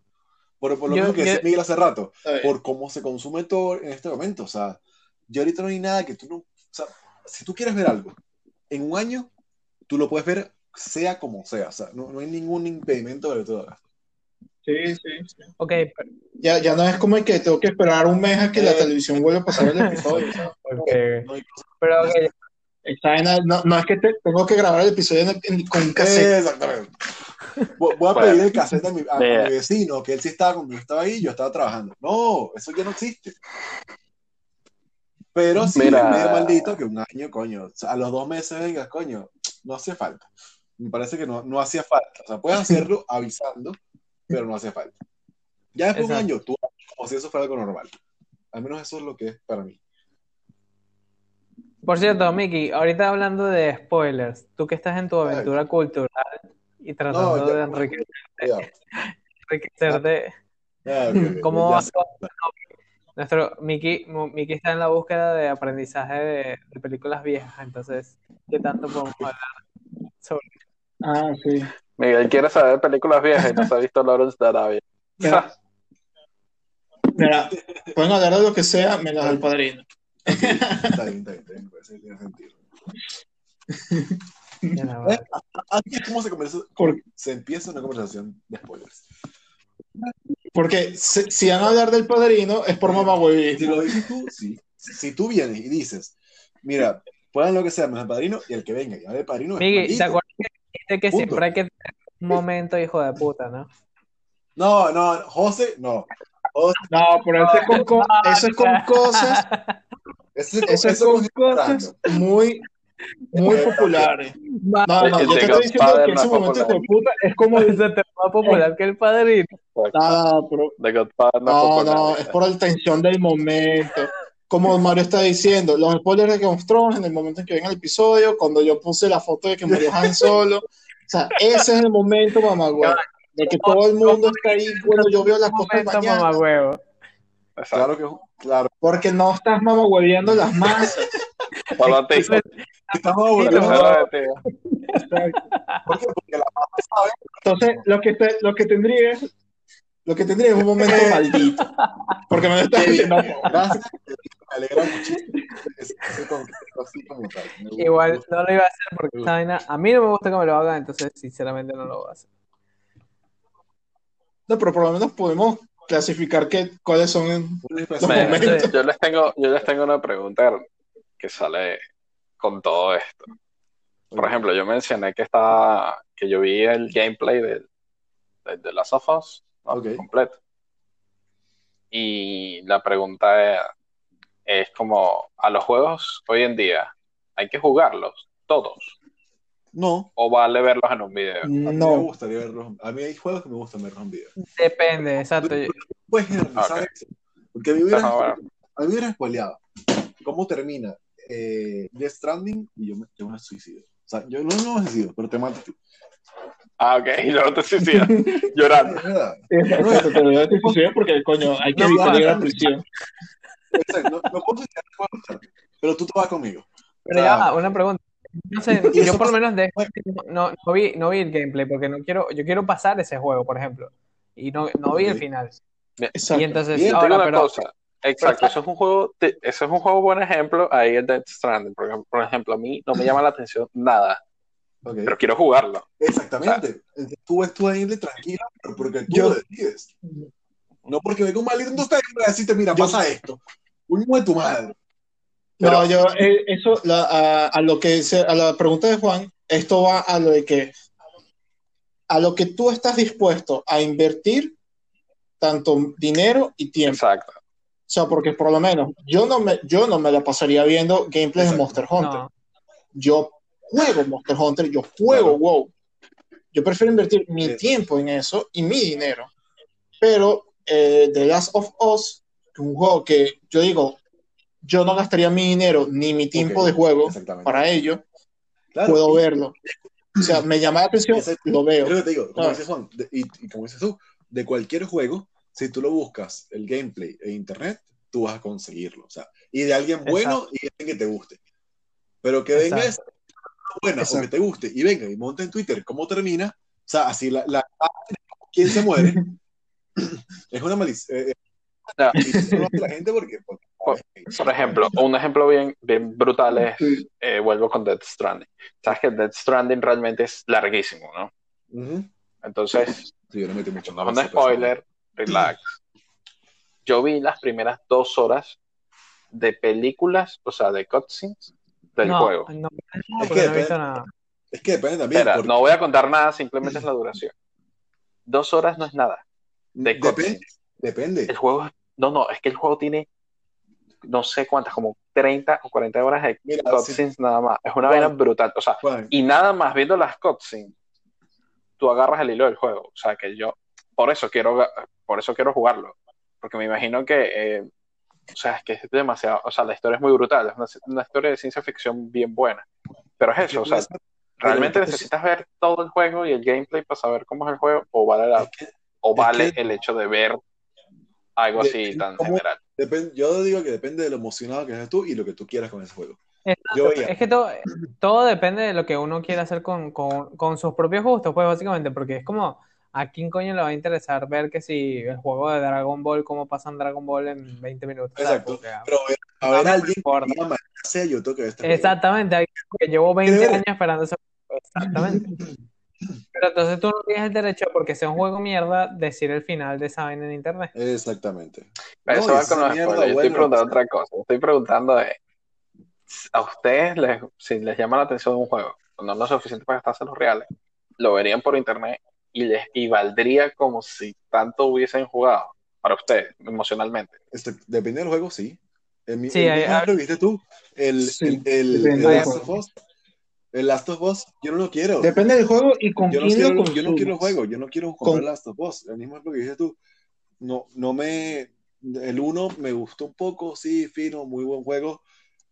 Por, por lo
Yo-
mismo que
yo-
decía Miguel hace rato, por cómo se consume todo en este momento. O sea, yo ahorita no hay nada que tú no. O sea, si tú quieres ver algo en un año, tú lo puedes ver sea como sea. O sea, no, no hay ningún impedimento para que tú lo hagas.
Sí, sí, sí.
Ok, pero-
Ya, ya no es como el que tengo que esperar un mes a que la
Eh.
televisión vuelva a pasar el episodio. ¿sabes?
ok.
No hay cosa-
Pero ok,
Esta vaina no, no es que te- tengo que grabar el episodio en- en- con un cassette.
Exactamente. Voy voy a
Bueno.
pedir el cassette a mi, a- mi vecino, que él sí estaba cuando yo estaba ahí, yo estaba trabajando. No, eso ya no existe. Pero sí
Mira.
es medio maldito que un año, coño, o sea, a los dos meses vengas, coño, no hacía falta. Me parece que no, no hacía falta. O sea, puedes hacerlo avisando, pero no hacía falta. Ya después de un año, tú haces como si eso fuera algo normal. Al menos eso es lo que es para mí.
por cierto, Miki, ahorita hablando de spoilers, tú que estás en tu aventura cultural y tratando
No, ya-
de
Ya,
enriquecerte,
ok, ok,
¿cómo
ya?
Nuestro Miki, Miki está en la búsqueda de aprendizaje de, de películas viejas, entonces, ¿qué tanto podemos hablar sobre
Ah, sí.
Miguel quiere saber películas viejas y no se ha visto Lawrence de Arabia.
Mira, mira, pueden hablar de lo que sea, menos del padrino.
Está bien, está bien, está bien, me parece que tiene sentido.
Ya la madre.
Así es como se,
¿Por
se empieza una conversación de spoilers.
Porque si, si van a hablar del padrino, es por mamá
Si
huevísimo.
lo dices tú, sí. Si tú vienes y dices, mira, puedan lo que sea, menos el padrino, y el que venga y del padrino es
Miki, ¿te acuerdas que que
Punto.
siempre hay que tener un momento hijo de puta, ¿no?
No, no, José, no. José,
No, pero eso es con, co- eso es con cosas,
eso,
eso es
eso
con cosas muy, muy populares. No, no, yo te estoy diciendo que
no
ese
es
momento
popular.
de puta es como.
Ese tema más popular que el padrino.
No, pero
no,
No,
es
no,
popular.
es por la tensión del momento. Como Mario está diciendo, los spoilers de Game of Thrones en el momento en que ven el episodio, cuando yo puse la foto de que murió Han Solo. O sea, ese es el momento, mamá, güey. De que todo el mundo está ahí cuando yo veo las cosas mañana.
mamá huevo.
Exacto.
Claro que claro.
Porque no estás mamá hueviendo las masas.
Estamos
Sí,
hablando
no.
Solo a ti.
¿Por qué? Porque la mamá sabe.
Entonces, lo que, te- lo que tendría es, lo que tendría es un momento maldito. Porque me lo estás diciendo.
Gracias. Me alegra muchísimo ese, ese concepto así como tal. Me gusta, me
Igual no lo iba a hacer porque esta vaina, a mí no me gusta que me lo hagan, entonces sinceramente no lo voy a hacer.
No, pero por lo menos podemos clasificar qué, cuáles son
Un
los momentos.
yo les tengo, yo les tengo una pregunta que sale con todo esto. Por ejemplo, yo mencioné que estaba, que yo vi el gameplay de, de, de Last of Us, ¿no?
Ok.
completo. Y la pregunta es, como, a los juegos hoy en día, ¿hay que jugarlos todos?
No,
¿O vale verlos en un video?
a mí me
No,
gustaría verlos. A mí hay juegos que me gustan verlos en video.
Depende, exacto.
Puedes generalizar
Ok.
eso. Porque a mí me hubiera,
Ajá, bueno.
a mí me hubiera spoileado cómo termina eh, Death Stranding y yo me, yo me suicido. O sea, yo no, no me suicido, pero te mato tú.
Ah, ok, y luego te suicidas llorando.
Es verdad.
Exacto, te a decir posible porque, coño, hay que
No
evitar ir a
pasa.
la prisión.
O sea, no, no puedo suicidar, no puedo luchar, pero tú te vas conmigo.
Pero
O
ya
sea,
una pregunta. No sé, yo por lo menos de no, no vi, no vi el gameplay porque no quiero, yo quiero pasar ese juego, por ejemplo. Y no, no vi el final.
Exacto.
Y entonces,
Bien,
ahora,
una
pero
cosa, exacto, eso es un juego, te- eso es un juego buen ejemplo, ahí el Death Stranding, por ejemplo, por ejemplo, a mí no me llama la atención nada,
ok.
pero quiero jugarlo.
Exactamente. Entonces, tú ves tu ahí tranquila, pero porque tú
Yo-
lo decides. No porque venga un maldito entonces y decirte, mira,
Yo-
pasa esto. Un hijo de tu madre.
No, yo, eh, eso, la- a, a lo que se- a la pregunta de Juan, esto va a lo de que a lo que tú estás dispuesto a invertir tanto dinero y tiempo.
Exacto.
O sea, porque por lo menos yo no me, yo no me la pasaría viendo gameplays de. Monster Hunter.
no.
Yo juego Monster Hunter, yo juego
Claro.
WoW. Yo prefiero invertir mi
Sí.
tiempo en eso y mi dinero. Pero eh, The Last of Us, un juego que yo digo, yo no gastaría mi dinero ni mi tiempo
Ok,
de juego para ello,
Claro,
puedo
y-
verlo. O sea, me llama la atención,
Ese-
lo veo.
Que te digo, como
Ah.
dice Juan, de- y, y como dices tú, de cualquier juego, si tú lo buscas, el gameplay en internet, tú vas a conseguirlo. O sea, y de alguien bueno y de alguien que te guste. Pero que venga esa buena o que te guste y venga y monte en Twitter cómo termina, o sea, así la, la quién se muere, es una malicia. Eh,
Ya.
la gente porque, porque-
Por ejemplo, un ejemplo bien, bien brutal es, eh, vuelvo con Death Stranding. Sabes que Death Stranding realmente es larguísimo, ¿no? Entonces,
Sí, yo no metí mucho
no
personaje.
spoiler, relax. Yo vi las primeras dos horas de películas, o sea, de cutscenes del
no,
juego.
no,
Es que
no he visto
depende-
nada.
Es que depende también.
Espera,
porque
no voy a contar nada, simplemente es la duración. Dos horas no es nada. De
depende. Depende.
El juego, no, no, es que el juego tiene no sé cuántas, como 30 o 40 horas de
Mira,
cutscenes nada más. Es una vaina brutal. O sea, y nada más viendo las cutscenes, tú agarras el hilo del juego. O sea, que yo, por eso quiero, por eso quiero jugarlo. Porque me imagino que, eh, o sea, es que es demasiado, o sea, la historia es muy brutal. Es una, una historia de ciencia ficción bien buena. Pero es eso, o sea, realmente necesitas ver todo el juego y el gameplay para saber cómo es el juego, o vale, la- o
es
vale
que-
el hecho de ver algo así tan
cómo-
general.
depende- yo digo que depende de lo emocionado que seas tú y lo que tú quieras con ese juego.
Exacto,
Yo veía-
Es que todo, todo depende de lo que uno quiera hacer con, con, con sus propios gustos, pues básicamente, porque es como, ¿a quién coño le va a interesar ver que si el juego de Dragon Ball, cómo pasan Dragon Ball en 20 minutos?
Exacto.
Porque,
Pero ver- a ver
no
a
me
alguien
importa.
que diga, "Marica, sea yo tengo que ver este juego".
Exactamente, que llevo 20
Quiero ver.
años esperando ese juego. Exactamente. Pero entonces tú no tienes el derecho, porque sea un juego mierda, decir el final de esa vaina en internet.
Exactamente.
Pero
No,
eso va con los
mierda,
spoilers. Yo estoy preguntando otra cosa. Estoy preguntando de, a ustedes, les, si les llama la atención un juego, no es lo suficiente para gastarse los reales, lo verían por internet y les y valdría como si tanto hubiesen jugado para ustedes, emocionalmente.
Este, depende del juego, sí. El, mi-
Sí,
el
hay-
viste tú, el,
Sí,
el, el-
depende
el El Last of Us, yo no lo quiero.
Depende del juego y con
yo no,
quién
quiero,
lo
yo no quiero el juego, yo no quiero comprar
Con-
Last of Us. El mismo ejemplo que dijiste tú. No, no me. El uno me gustó un poco, sí, fino, muy buen juego,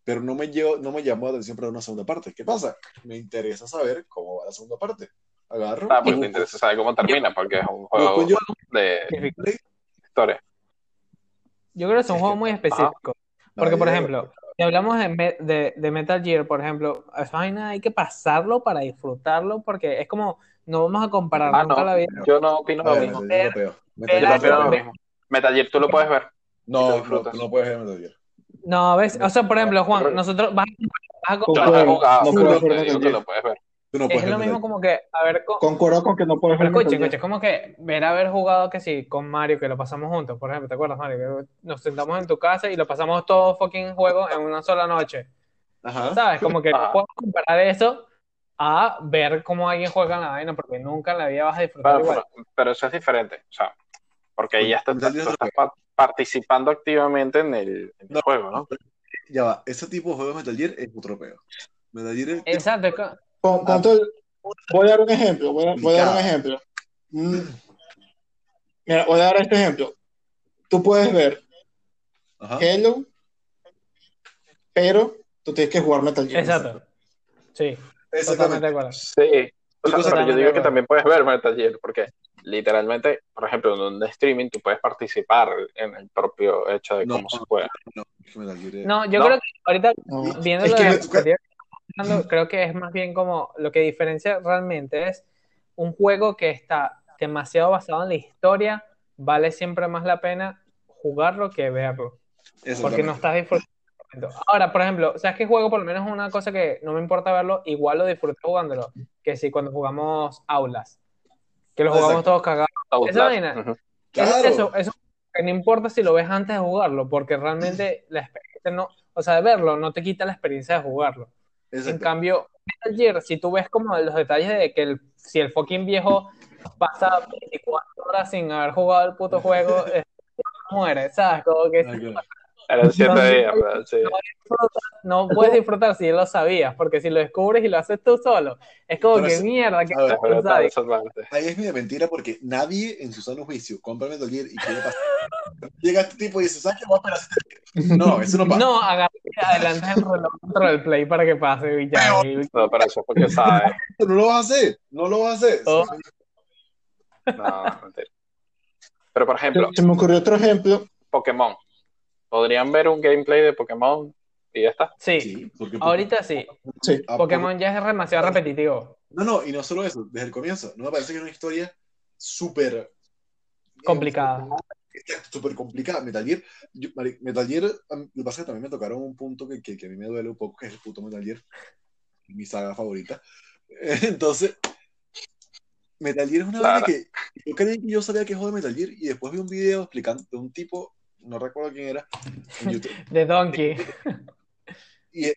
pero no me, llevo, no me llamó la atención para una segunda parte. ¿Qué pasa? Me interesa saber cómo va la segunda parte. Agarro.
Ah, pues te interesa saber cómo termina, porque es un juego
yo-
de historia.
Yo creo que es un
Es
juego muy específico. Porque, por ejemplo, si hablamos de, Me- de, de Metal Gear, por ejemplo, esa vaina hay que pasarlo para disfrutarlo, porque es como, no vamos a comparar
Ah,
nunca
no,
la vida.
yo no opino lo mismo.
Metal Gear lo
mismo. Metal tú lo puedes ver.
No, no,
disfrutas.
no puedes ver Metal Gear.
No, ¿ves? O sea, por ejemplo, Juan, nosotros vas, a comparar.
no
no.
Tú no puedes
Es lo mismo
Metal
como que, a ver, co-
Concuerdo con que no puedes ver
escucha, es como que ver haber jugado que sí, con Mario, que lo pasamos juntos, por ejemplo, ¿te acuerdas, Mario? Que nos sentamos en tu casa y lo pasamos todo fucking juego en una sola noche.
Ajá.
¿Sabes? Como que no
Ajá.
puedo comparar eso a ver cómo alguien juega en la vaina, porque nunca en la vida vas a disfrutar
Pero,
igual.
pero- pero eso es diferente, o sea, porque ahí ya estás, tú estás pa- participando activamente en el, en el
No.
juego, ¿no?
Ya va, ese tipo de juegos Metal Gear es otro peo. Metal Gear es-
Exacto, es co-
Pon- ponte el- voy a dar un ejemplo, voy a, voy a dar un ejemplo. Mm. Mira, voy a dar este ejemplo. Tú puedes ver
Ajá.
Halo, pero tú tienes que jugar Metal Gear.
exacto. Sí, totalmente de
Exactamente.
acuerdo.
Sí, o sea, pero yo digo que también puedes ver Metal Gear, porque literalmente, por ejemplo, en un streaming tú puedes participar en el propio hecho de
No,
cómo se juega.
No, es-
No, yo
No.
creo que ahorita
No.
viendo
Es
lo
que
de hablando, creo que es más bien como lo que diferencia realmente es un juego que está demasiado basado en la historia, vale siempre más la pena jugarlo que verlo, porque no estás disfrutando. Ahora, por ejemplo, ¿sabes qué juego? Por lo menos una cosa que no me importa verlo, igual lo disfruto jugándolo, que si cuando jugamos aulas, que lo jugamos
Exacto.
todos cagados.
Outlast,
vaina.
ujú.
Claro.
Eso, eso que no importa si lo ves antes de jugarlo, porque realmente la experiencia no, o sea, de verlo no te quita la experiencia de jugarlo. En cambio, Metal Gear, si tú ves como los detalles de que el, si el fucking viejo pasa 24 horas sin haber jugado el puto juego, muere, ¿sabes? Como que
Ah, claro.
Eran siete
No,
días, ¿verdad? Sí.
no puedes disfrutar si ya lo sabías, porque si lo descubres y lo haces tú solo, es como
Pero
que mierda, que
ver,
parte.
Ahí es media mentira porque nadie en su sano juicio compra Metal Gear y quiere pasar. Llega este tipo y dice, ¿sabes qué? Voy a esperar días". No, eso no pasa.
No, agarra y adelanta el reloj dentro del play para que pase y ya. y-
No, pero eso es porque sabes.
No lo vas a hacer. No lo vas a hacer.
Oh.
No, mentira. Pero por ejemplo,
Se me ocurrió otro ejemplo.
Pokémon. ¿Podrían ver un gameplay de Pokémon y ya está?
Sí,
Sí, porque
ahorita sí.
Sí.
Ah,
Pokémon ya es demasiado repetitivo.
No, no, y no solo eso, desde el comienzo. No me parece que es una historia súper
Complicada.
Súper complicada. Metal Gear, yo- Metal Gear, lo que pasa es que también me tocaron un punto que, que, que a mí me duele un poco, que es el puto Metal Gear, mi saga favorita. Entonces, Metal Gear es una
Claro.
vaina que yo creí que yo sabía que es de Metal Gear y después vi un video explicando de un tipo, no recuerdo quién era, en YouTube,
De Donkey.
y el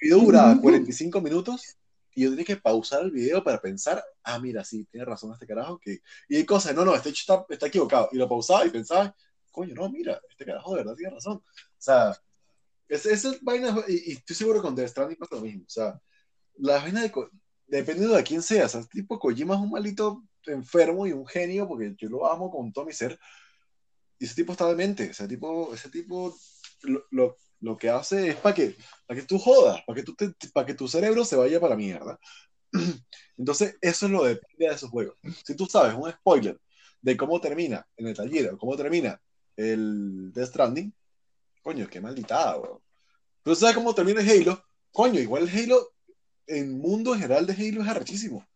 video duraba 45 minutos y yo tenía que pausar el video para pensar, ah, mira, sí, tiene razón este carajo, que... y hay cosas, no, no, este hecho está, está equivocado, y lo pausaba y pensaba, coño, no, mira, este carajo de verdad tiene razón. O sea, es vaina, y, y estoy seguro que con Death Stranding pasa lo mismo, o sea, la vaina de, dependiendo de quién sea, o sea, tipo Kojima es un malito enfermo y un genio, porque yo lo amo con todo mi ser, y ese tipo está demente, ese tipo, ese tipo lo, lo, lo que hace es para que, para que tú jodas, para que, tú te- para que tu cerebro se vaya para la mierda. Entonces, eso es lo de, de esos juegos. Si tú sabes un spoiler de cómo termina en el taller o cómo termina el Death Stranding, coño, qué malditada, weón. Pero sabes cómo termina el Halo, coño, igual el Halo, en mundo general de Halo es arrechísimo.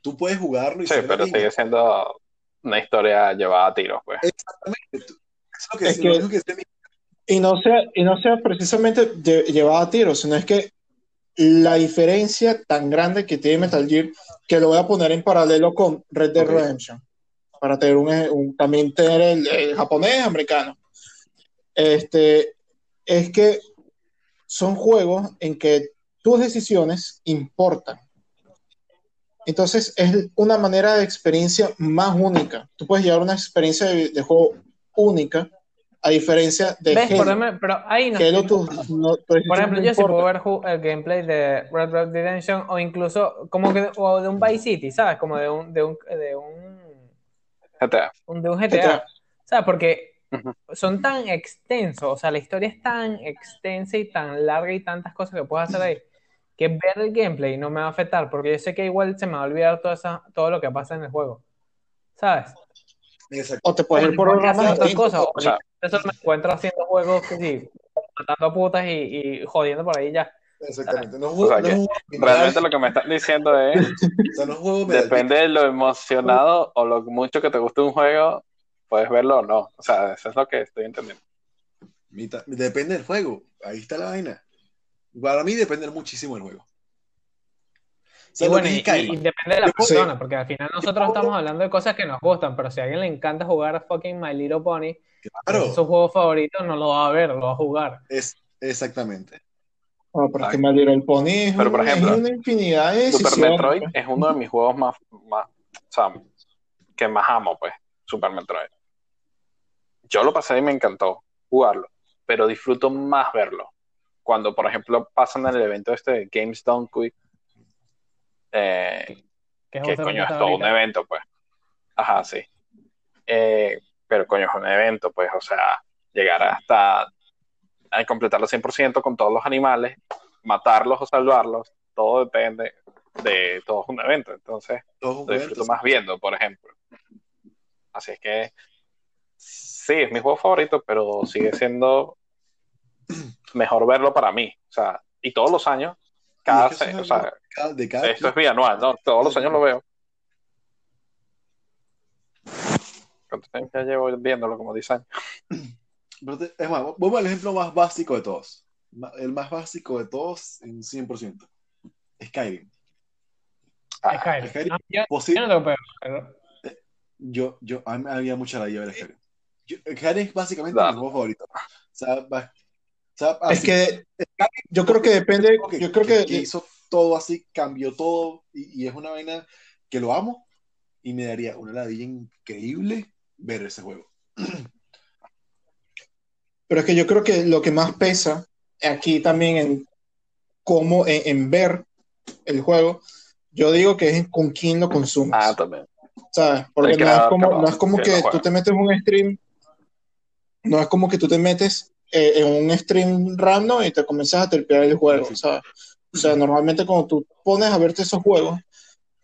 Tú puedes jugarlo y
Sí, pero sigue siendo una historia llevada a tiros, pues.
Exactamente. Es lo que,
Es que-
que
Y no sea, y no sea precisamente lle- llevado a tiro, sino es que la diferencia tan grande que tiene Metal Gear, que lo voy a poner en paralelo con Red Dead
Ok.
Redemption, para tener un, un- también tener el, el japonés americano. Este, es que son juegos en que tus decisiones importan. Entonces es una manera de experiencia más única. Tú puedes llevar una experiencia de, de juego única, a diferencia de
¿Ves? Por
Halo.
ejemplo, pero ahí no.
Halo, tú- no-
Por ejemplo,
no
yo sí puedo ver el gameplay de Red Dead Redemption o incluso como que o de un Vice City, ¿sabes? Como de un de un de un,
GTA.
un- de un GTA.
GTA.
¿Sabes? Porque son tan extensos, o sea, la historia es tan extensa y tan larga y tantas cosas que puedes hacer ahí que ver el gameplay no me va a afectar porque yo sé que igual se me va a olvidar todo, esa, todo lo que pasa en el juego. ¿Sabes?
Exacto.
O te puedes ir por distintas.
cosas.
O sea,
Eso me encuentro haciendo juegos que sí, matando a putas y, y jodiendo por ahí ya.
Exactamente. No un
O sea
juego- no juego
Realmente lo que me estás diciendo es,
o sea, no juego
depende de lo emocionado o lo mucho que te guste un juego, puedes verlo o no. O sea, eso es lo que estoy entendiendo.
Depende del juego. Ahí está la vaina. Para mí depende muchísimo del juego. O sea,
Y bueno, depende de la
Yo-
persona, porque al final nosotros estamos hablando de cosas que nos gustan, pero si a alguien le encanta jugar fucking My Little Pony,
Claro,
es su juego favorito, no lo va a ver, lo va a jugar.
es exactamente.
No, pero es My Little Pony es,
Pero, por
es
ejemplo,
una infinidad de
Super. Metroid
pues.
es uno de mis juegos más, más, o sea, que más amo, pues, Super Metroid. Yo lo pasé y me encantó jugarlo, pero disfruto más verlo. Cuando, por ejemplo, pasan el evento este de Games Done Quick, eh,
Que
coño es todo un evento, pues. Ajá, sí. Eh, pero coño es un evento, pues, o sea, llegar hasta a completarlo 100% con todos los animales, matarlos o salvarlos, todo depende de todo es un evento. Entonces,
Todo es un
lo
evento,
disfruto más viendo, por ejemplo. Así es que sí, es mi juego favorito, pero sigue siendo mejor verlo para mí. O sea, y todos los años, cada,
es que eso
se-
es
o
algo
sea,
cada- de cada
esto es bianual, ¿no? Todos los años lo veo. ¿Cuánto tiempo ya llevo viéndolo? Como 10 años.
Pero te- Es más, vamos al ejemplo más básico de todos. El más básico de todos en 100%. Skyrim.
Ah,
Skyrim.
Skyrim.
Ah, yo,
Posible-
yo no tengo peor, pero-
yo, yo, a mí me había mucha la de Skyrim. Yo- Skyrim es básicamente
Dale.
mi juego favorito. O sea, sea,
Es que yo creo que depende,
que,
yo creo
que-
que,
que hizo todo así, cambió todo, y, y es una vaina que lo amo, y me daría una ladilla increíble ver ese juego.
pero es que yo creo que lo que más pesa aquí también en cómo, en, en ver el juego, yo digo que es con quién lo consumes.
ah, también.
¿sabes? Porque no es como, no es como
que
que tú te metes en un stream, no es como que tú te metes eh, en un stream random y te comienzas a terpear el juego, ¿sabes? O sea, normalmente cuando tú pones a verte esos juegos,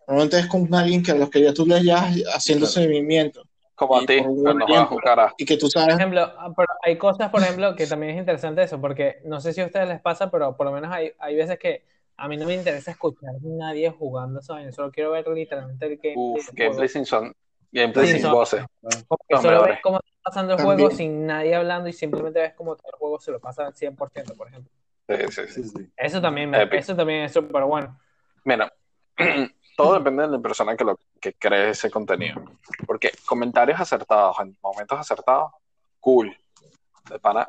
normalmente es con alguien que a los que ya tú le hayas haciendo
Claro.
seguimiento.
Como a ti,
por
cuando
tiempo.
carajo.
Y que tú
Por
sabes,
ejemplo, ah, pero hay cosas, por ejemplo, que también es interesante eso, porque no sé si a ustedes les pasa, pero por lo menos hay, hay veces que a mí no me interesa escuchar a nadie jugando eso, yo solo quiero ver literalmente el gameplay
Uf, gameplay sin son, gameplay
Sí,
sin
son-
voces.
Como que
Los
solo ves cómo está pasando el
También.
juego sin nadie hablando y simplemente ves cómo todo el juego se lo pasa al 100%, por ejemplo.
Sí, sí, sí.
Eso también, me- eso también es súper bueno.
Mira, todo depende de la persona que, lo, que cree ese contenido. Porque comentarios acertados en momentos acertados, cool. De pana,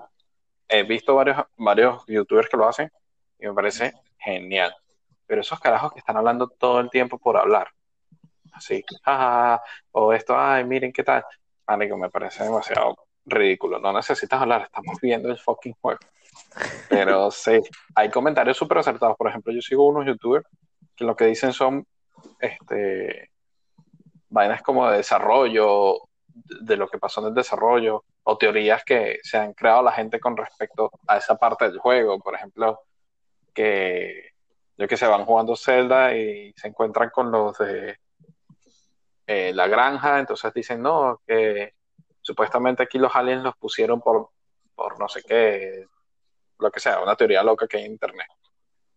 he visto varios, varios youtubers que lo hacen y me parece genial. Pero esos carajos que están hablando todo el tiempo por hablar, así, jajaja, o esto, ay, miren qué tal, Marico, me parece demasiado ridículo. No necesitas hablar, estamos viendo el fucking juego. Pero sí, hay comentarios súper acertados. Por ejemplo, yo sigo unos youtubers que lo que dicen son este vainas como de desarrollo, de lo que pasó en el desarrollo, o teorías que se han creado la gente con respecto a esa parte del juego. Por ejemplo, que yo que se van jugando Zelda y se encuentran con los de eh, la granja, entonces dicen, no, que supuestamente aquí los aliens los pusieron por, por no sé qué, lo que sea, una teoría loca que hay en internet.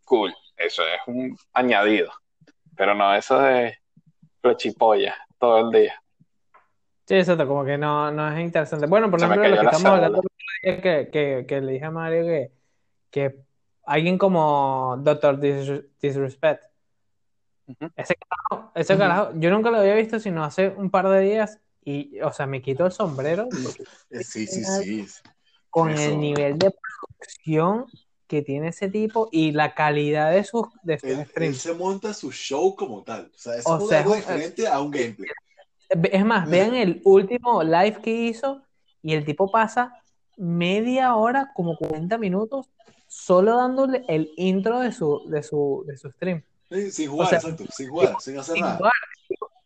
Cool, eso es un añadido. Pero no, eso de flechipolla todo el día.
Sí, exacto, como que no, no es interesante. Bueno, por
Se
ejemplo, lo que estamos hablando día que, que, que le dije a Mario que, que alguien como Doctor Dis- Ese carajo, ese carajo, yo nunca lo había visto sino hace un par de días y, o sea, me quito el sombrero
Eh, Sí, sí, sí.
con
Eso.
el nivel de producción que tiene ese tipo y la calidad de sus, de sus
Él, se monta su show como tal. O sea, eso
O
es
sea,
algo
es
diferente a un gameplay.
Es más, vean el último live que hizo y el tipo pasa media hora, como 40 minutos, solo dándole el intro de su, de su, de su stream.
Sí, sin jugar,
O sea,
exacto. Sin jugar, sin hacer
Sin
nada.
jugar.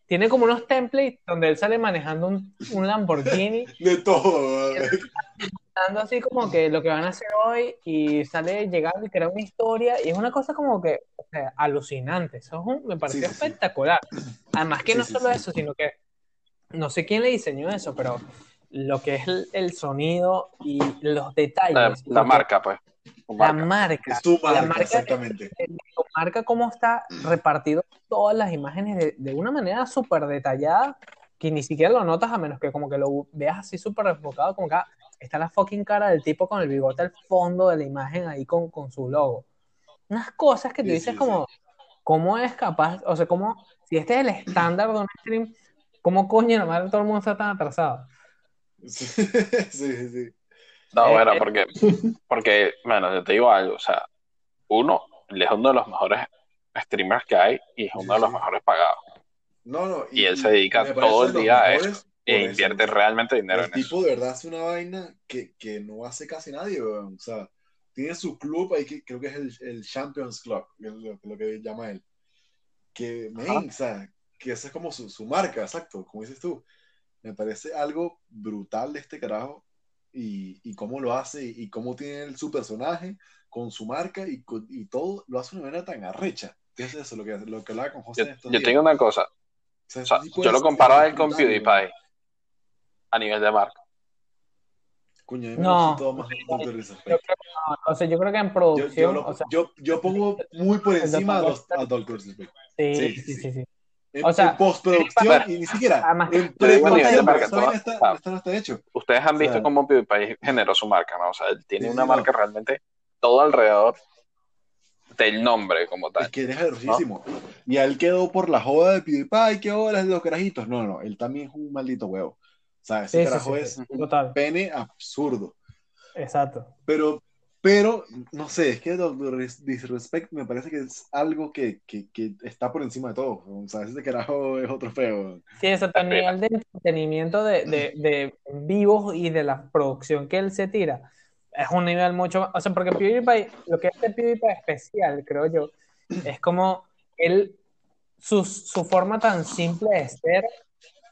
Tiene como unos templates donde él sale manejando un, un Lamborghini,
De todo.
dando así como que lo que van a hacer hoy y sale llegando y crea una historia y es una cosa como que o sea, alucinante. Eso es un- me pareció
Sí, sí, sí.
espectacular. Además que
Sí,
no
sí,
solo
sí.
eso, sino que no sé quién le diseñó eso, pero lo que es el, el sonido y los
La,
detalles.
la
que-
marca, pues.
La
marca.
Es tu
la
marca, exactamente.
lo marca cómo está repartido todas las imágenes de, de una manera súper detallada que ni siquiera lo notas a menos que como que lo veas así súper enfocado, como que ah, está la fucking cara del tipo con el bigote al fondo de la imagen ahí con, con su logo. Unas cosas que tú
Sí,
dices
sí,
como, ¿cómo es capaz? O sea, ¿cómo, si este es el estándar de un stream, ¿cómo coño la madre todo el mundo está tan atrasado?
Sí, sí, sí.
No,
Eh,
bueno,
eh.
porque, porque, bueno, yo te digo algo, o sea, uno, él es uno de los mejores streamers que hay y es uno de los mejores pagados.
No, no.
Y él se dedica todo el día a eso E
eso.
invierte realmente dinero
El
en eso.
tipo de verdad hace una vaina que, que no hace casi nadie, weón. O sea, tiene su club ahí que creo que es el, el Champions Club, que es lo, lo que llama él. Que, men, o sea, que esa es como su, su marca, exacto, como dices tú. Me parece algo brutal de este carajo y, y cómo lo hace y, cómo tiene él su personaje con su marca y, y todo lo hace de una manera tan arrecha. ¿Qué es eso? Lo que, lo que hablaba con José
Yo,
en estos
yo
días.
te digo una cosa,
O sea,
o sea,
tipo
yo lo comparo a
es
él con. PewDiePie a nivel de marca.
Me
No.
todo más.
Yo creo, no, o sea, yo creo que en producción,
yo, lo-
o sea,
yo, yo pongo muy por encima a, los, a Dr. Respect.
sí,
sí,
sí,
sí.
sí, sí.
En,
O sea,
en postproducción y ni siquiera en
de
preproducción,
toda-
está, está- no está hecho.
Ustedes han visto
Claro.
cómo PewDiePie generó su marca, ¿no? O sea, él tiene
Sí,
una
sí,
marca realmente todo alrededor del nombre como
Es
tal.
que es arrechísimo. Y a él quedó por la joda de PewDiePie, qué hola, los carajitos. No, no, él también es un maldito huevo. O sea, ese
Sí,
carajo
sí,
es
sí, total,
pene absurdo.
exacto.
Pero, pero, no sé, es que. Disrespect me parece que es algo que, que, que está por encima de todo. O sea, ese carajo es otro feo.
Sí, a nivel de entretenimiento de, de, de vivos y de la producción que él se tira, es un nivel mucho más, o sea, porque PewDiePie, lo que hace PewDiePie especial, creo yo, es como él, su, su forma tan simple de ser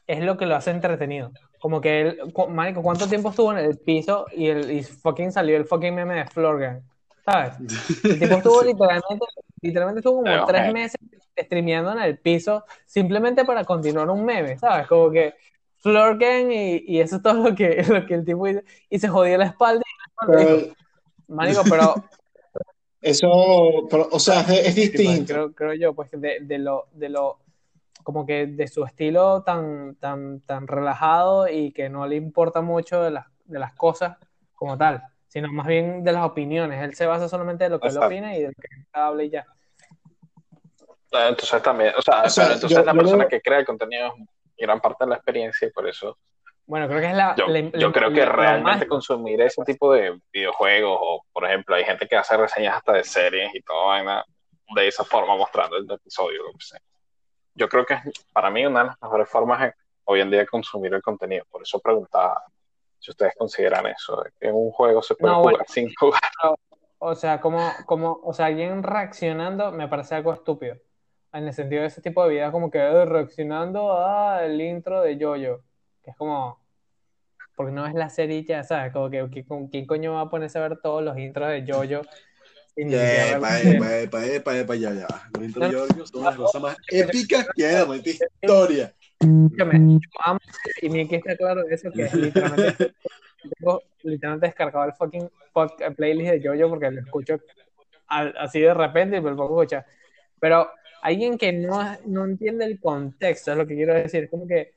es lo que lo hace entretenido. Como que él, marico, ¿cuánto tiempo estuvo en el piso y, el, y fucking salió el fucking meme de Florgan? ¿Sabes? El tipo estuvo
Sí.
literalmente, literalmente estuvo como
Pero,
tres
eh.
meses streameando en el piso simplemente para continuar un meme, ¿sabes? Como que Floor Gang y, y eso es todo lo que, lo que el tipo dice. Y se jodió la espalda. Y la espalda Marico, pero
Eso, pero, o sea, es,
pues,
distinto.
creo, creo yo, pues de, de lo, de lo, como que de su estilo tan, tan, tan relajado y que no le importa mucho de las, de las cosas como tal, sino más bien de las opiniones. Él se basa solamente de lo que él opina y de lo que él habla y ya.
Eh, Entonces también, o sea,
O sea,
pero entonces
yo-
la
yo
persona que crea el contenido es gran parte de la experiencia y por eso
Bueno, creo que es la...
yo,
la-
yo
la-
creo que realmente consumir ese tipo de videojuegos o, por ejemplo, hay gente que hace reseñas hasta de series y todo vaina de esa forma mostrando el episodio, lo que sea. Yo creo que es para mí una de las mejores formas de hoy en día consumir el contenido. Por eso preguntaba si ustedes consideran eso, que un juego se puede
No,
jugar
bueno.
sin jugar.
O sea, como, como, o sea, alguien reaccionando me parece algo estúpido. En el sentido de ese tipo de videos como que reaccionando al intro de Jojo. Que es como, porque no es la serie ya, ¿sabes? Como que, quién coño va a ponerse a ver todos los intros de Jojo
Epa, epa, epa, epa, epa, ya, ya. Los Giorgio son las cosas más épicas que hay en maldita historia.
Escúchame, yo amo y mi que está claro de eso que literalmente tengo literalmente descargado el fucking pod- playlist de Jojo porque lo escucho al- así de repente y me lo a escuchar. Pero alguien que no, no entiende el contexto, es lo que quiero decir, es como que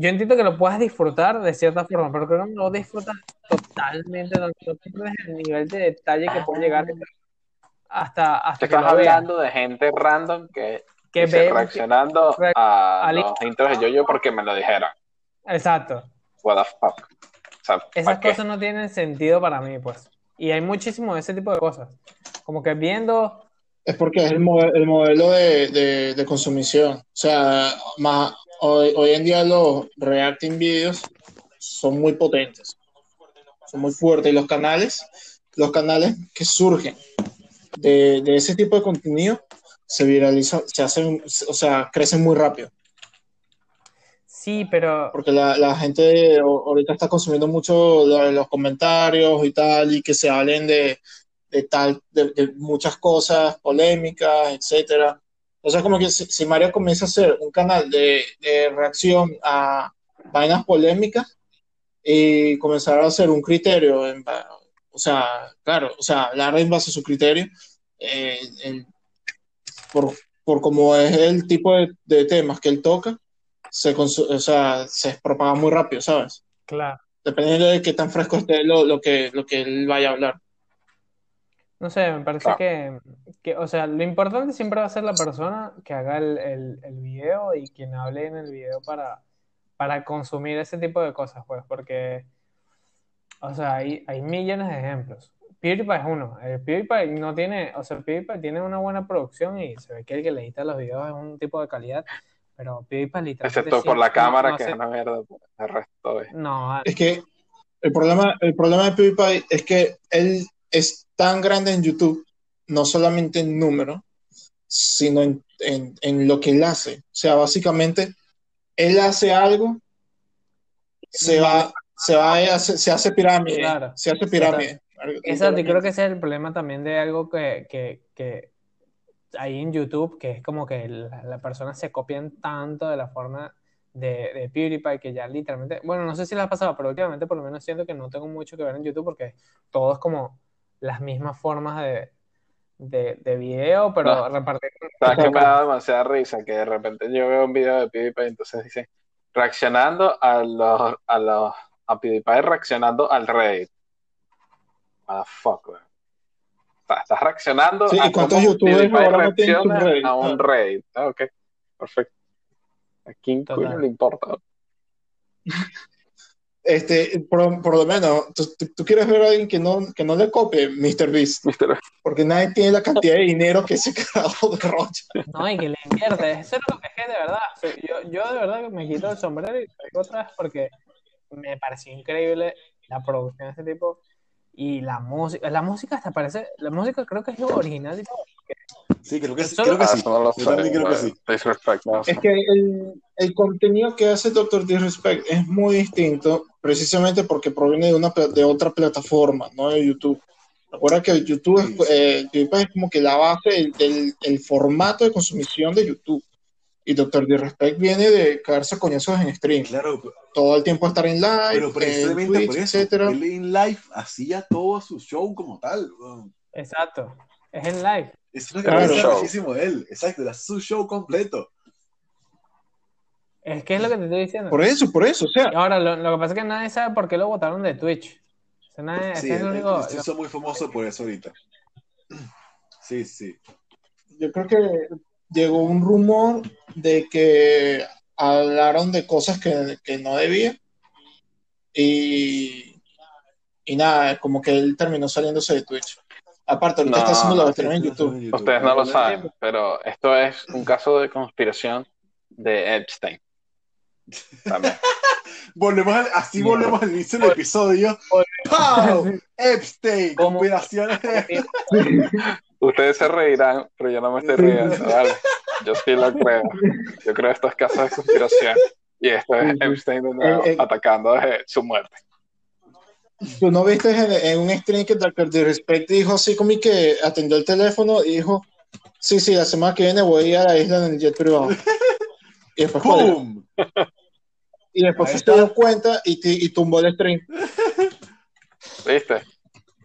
yo entiendo que lo puedas disfrutar de cierta forma, pero creo que no lo disfrutas totalmente, no, no pierdes el nivel de detalle que puede llegar hasta, hasta que
Estás hablando de gente random que,
Que ve-
reaccionando
re-
a los intros de Jojo porque me lo dijeron.
Exacto.
What the fuck. O sea,
Esas cosas no tienen sentido para mí, pues. Y hay muchísimo de ese tipo de cosas. Como que viendo,
Es porque es el, el modelo de, de- de consumición. O sea, más, hoy, hoy en día los reacting videos son muy potentes, son muy fuertes. Y los canales, los canales que surgen de, de ese tipo de contenido se viralizan, se hacen, o sea, crecen muy rápido.
sí, pero
Porque la, la gente ahorita está consumiendo mucho lo- los comentarios y tal, y que se hablen de, de tal, de, de muchas cosas polémicas, etcétera. O sea, como que si, si Mario comienza a hacer un canal de, de reacción a vainas polémicas y comenzar a hacer un criterio, en o sea, claro, o sea, hablar en base a su criterio, eh, en- por, por cómo es el tipo de, de temas que él toca, se, o sea, se propaga muy rápido, ¿sabes?
claro.
Dependiendo de qué tan fresco esté lo, lo que, lo que él vaya a hablar.
No sé, me parece
Claro.
que, que, o sea, lo importante siempre va a ser la persona que haga el, el, el video y quien hable en el video para, para consumir ese tipo de cosas, pues, porque, o sea, hay, hay millones de ejemplos. PewDiePie es uno. El PewDiePie no tiene, o sea, PewDiePie tiene una buena producción y se ve que el que le edita los videos es un tipo de calidad, pero PewDiePie literalmente
Excepto por la cámara,
no
que
sé-
es una mierda. El resto es.
No,
Es que el problema, el problema de PewDiePie es que él es tan grande en YouTube, no solamente en número, sino en, en- en lo que él hace. O sea, básicamente, él hace algo, se va, se va, a hacer- se hace pirámide,
Claro.
se hace pirámide.
Exacto, y creo que ese es el problema también de algo que, que, que hay en YouTube, que es como que la- las personas se copian tanto de la forma de, de PewDiePie que ya literalmente, bueno, no sé si les ha pasado, pero últimamente por lo menos siento que no tengo mucho que ver en YouTube porque todo es como las mismas formas de, de, de video, pero
No.
repartido.
¿Sabes que me da demasiada risa? Que de repente yo veo un video de PewDiePie y entonces dice reaccionando a los, a los, a PewDiePie reaccionando al Reddit. Motherfucker. O sea, estás reaccionando
Sí,
a
¿y cuántos
cómo
youtubers
reacciona
Reddit?
a un
Ah.
Reddit. Ah, ok, perfecto. ¿A quién le importa?
Este, por, por lo menos, tú, tú- tú quieres ver a alguien que no, que no le copie MrBeast,
Mister-
porque nadie tiene la cantidad de dinero que ese carajo derrocha.
No, y que le invierte. Eso es lo que es de verdad. o sea, Yo, yo de verdad que me quito el sombrero y lo digo otra vez porque me pareció increíble la producción de ese tipo y la música. La música hasta parece. La música creo que es lo original.
Sí, creo que sí. Creo que
Ah,
sí.
lo
Yo también creo que sí.
Es que el, el contenido que hace Doctor Disrespect es muy distinto, precisamente porque proviene de, una, de otra plataforma, no de YouTube. Recuerda que YouTube es, eh, YouTube es como que la base del, del- el formato de consumición de YouTube. Y Doctor Disrespect viene de caerse a coñazos en stream.
Claro,
Todo el tiempo estar en live,
pero
en
precisamente
Twitch,
por eso,
etcétera.
él en live hacía todo su show como tal.
Exacto. Es en live.
Eso es lo que
Claro.
me muchísimo de él. Exacto, era su show completo.
Es que es lo que te estoy diciendo.
Por eso, por eso, o sea,
Ahora, lo, lo que pasa es que nadie sabe por qué lo votaron de Twitch. O sea, nadie-
Sí,
es el único.
hizo muy famoso por eso ahorita. Sí, sí.
yo creo que llegó un rumor de que hablaron de cosas que, que no debía. Y, y nada, como que él terminó saliéndose de Twitch. Aparte, ahorita
No,
está haciendo la versión en YouTube.
Ustedes no lo saben, pero esto es un caso de conspiración de Epstein. También.
Volvemos al- así volvemos al inicio del episodio. ¡Pau! Epstein, conspiraciones.
Ustedes se reirán, pero yo no me estoy riendo, ¿vale? Yo sí lo creo. Yo creo estos casos de conspiración. Y esto es Epstein de nuevo,
Eh, eh.
atacando desde su muerte.
¿Tú no viste en, en un stream que Dr. Disrespect dijo así como que atendió el teléfono y dijo, sí, sí, la semana que viene voy a ir a la isla en el jet privado? Y después.
¡Pum!
y después se dio cuenta y, tumbó el stream.
¿Viste?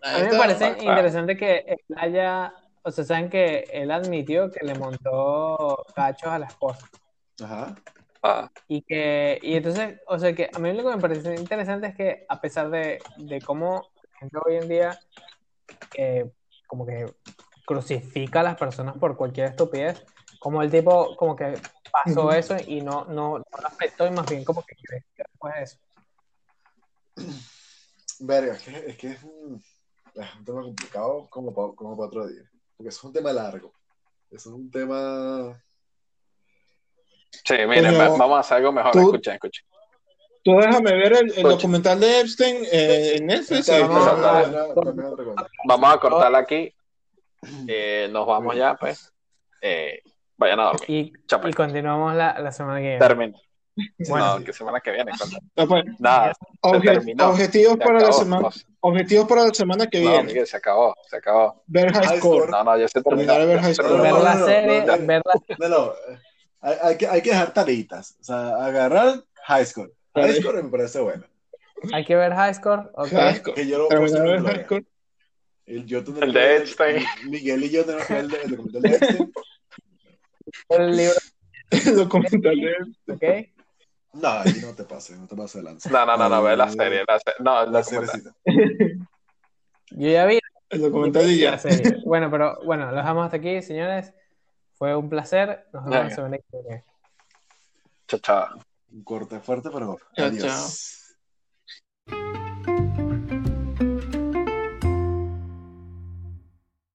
A mí me parece interesante que él haya. O sea, saben que él admitió que le montó cachos a la esposa.
Ajá.
Ah,
Y que, y entonces, o sea, que a mí lo que me parece interesante es que a pesar de, de cómo la gente hoy en día eh, como que crucifica a las personas por cualquier estupidez, como el tipo como que pasó eso y no, no, no lo aceptó y más bien como que creció después de eso.
Verga, es que es, que es un, es un tema complicado como para como pa otro día. Porque es un tema largo. Es un tema.
sí, miren, vamos a hacer algo mejor.
tú-
Escuchen, escuchen.
Tú déjame ver el, documental de Epstein eh, en Netflix.
Vamos a-.
Vamos cortarla aquí. Eh, nos vamos ya, pues. Eh, vayan a dormir.
Y,
pues.
continuamos la, la semana que viene.
Termina.
Bueno,
no, que semana que viene.
No, pues,
Nada,
obje-
terminó.
objetivos,
se
para la
acabó.
semana,
No,
objetivos para la semana que
no,
viene.
Miguel, se acabó, se acabó.
Ver High Score.
No, no, ya se terminó.
Ver
la serie,
no, no.
ver la
No, no. eh, Hay, hay que, hay que dejar tareitas. O sea, agarrar high score. High score me parece bueno.
Hay que ver High Score. ok.
High Score.
Que yo lo
ver High. Score.
El, yo
El de.
Miguel y yo tenemos que ver el, documental de Epstein.
El libro,
El documental de
ok.
No, ahí no te pases, no te pases de lanza.
No, no, no, no, ve la
Eh,
serie. La serie. No, el
La seriecita.
Yo ya vi
el documental y ya.
la serie. Bueno, pero bueno, lo dejamos hasta aquí, señores. Fue un placer. Nos vemos semana que viene.
Chao, chao.
Un corte fuerte, pero
Chao,
adiós.
chao.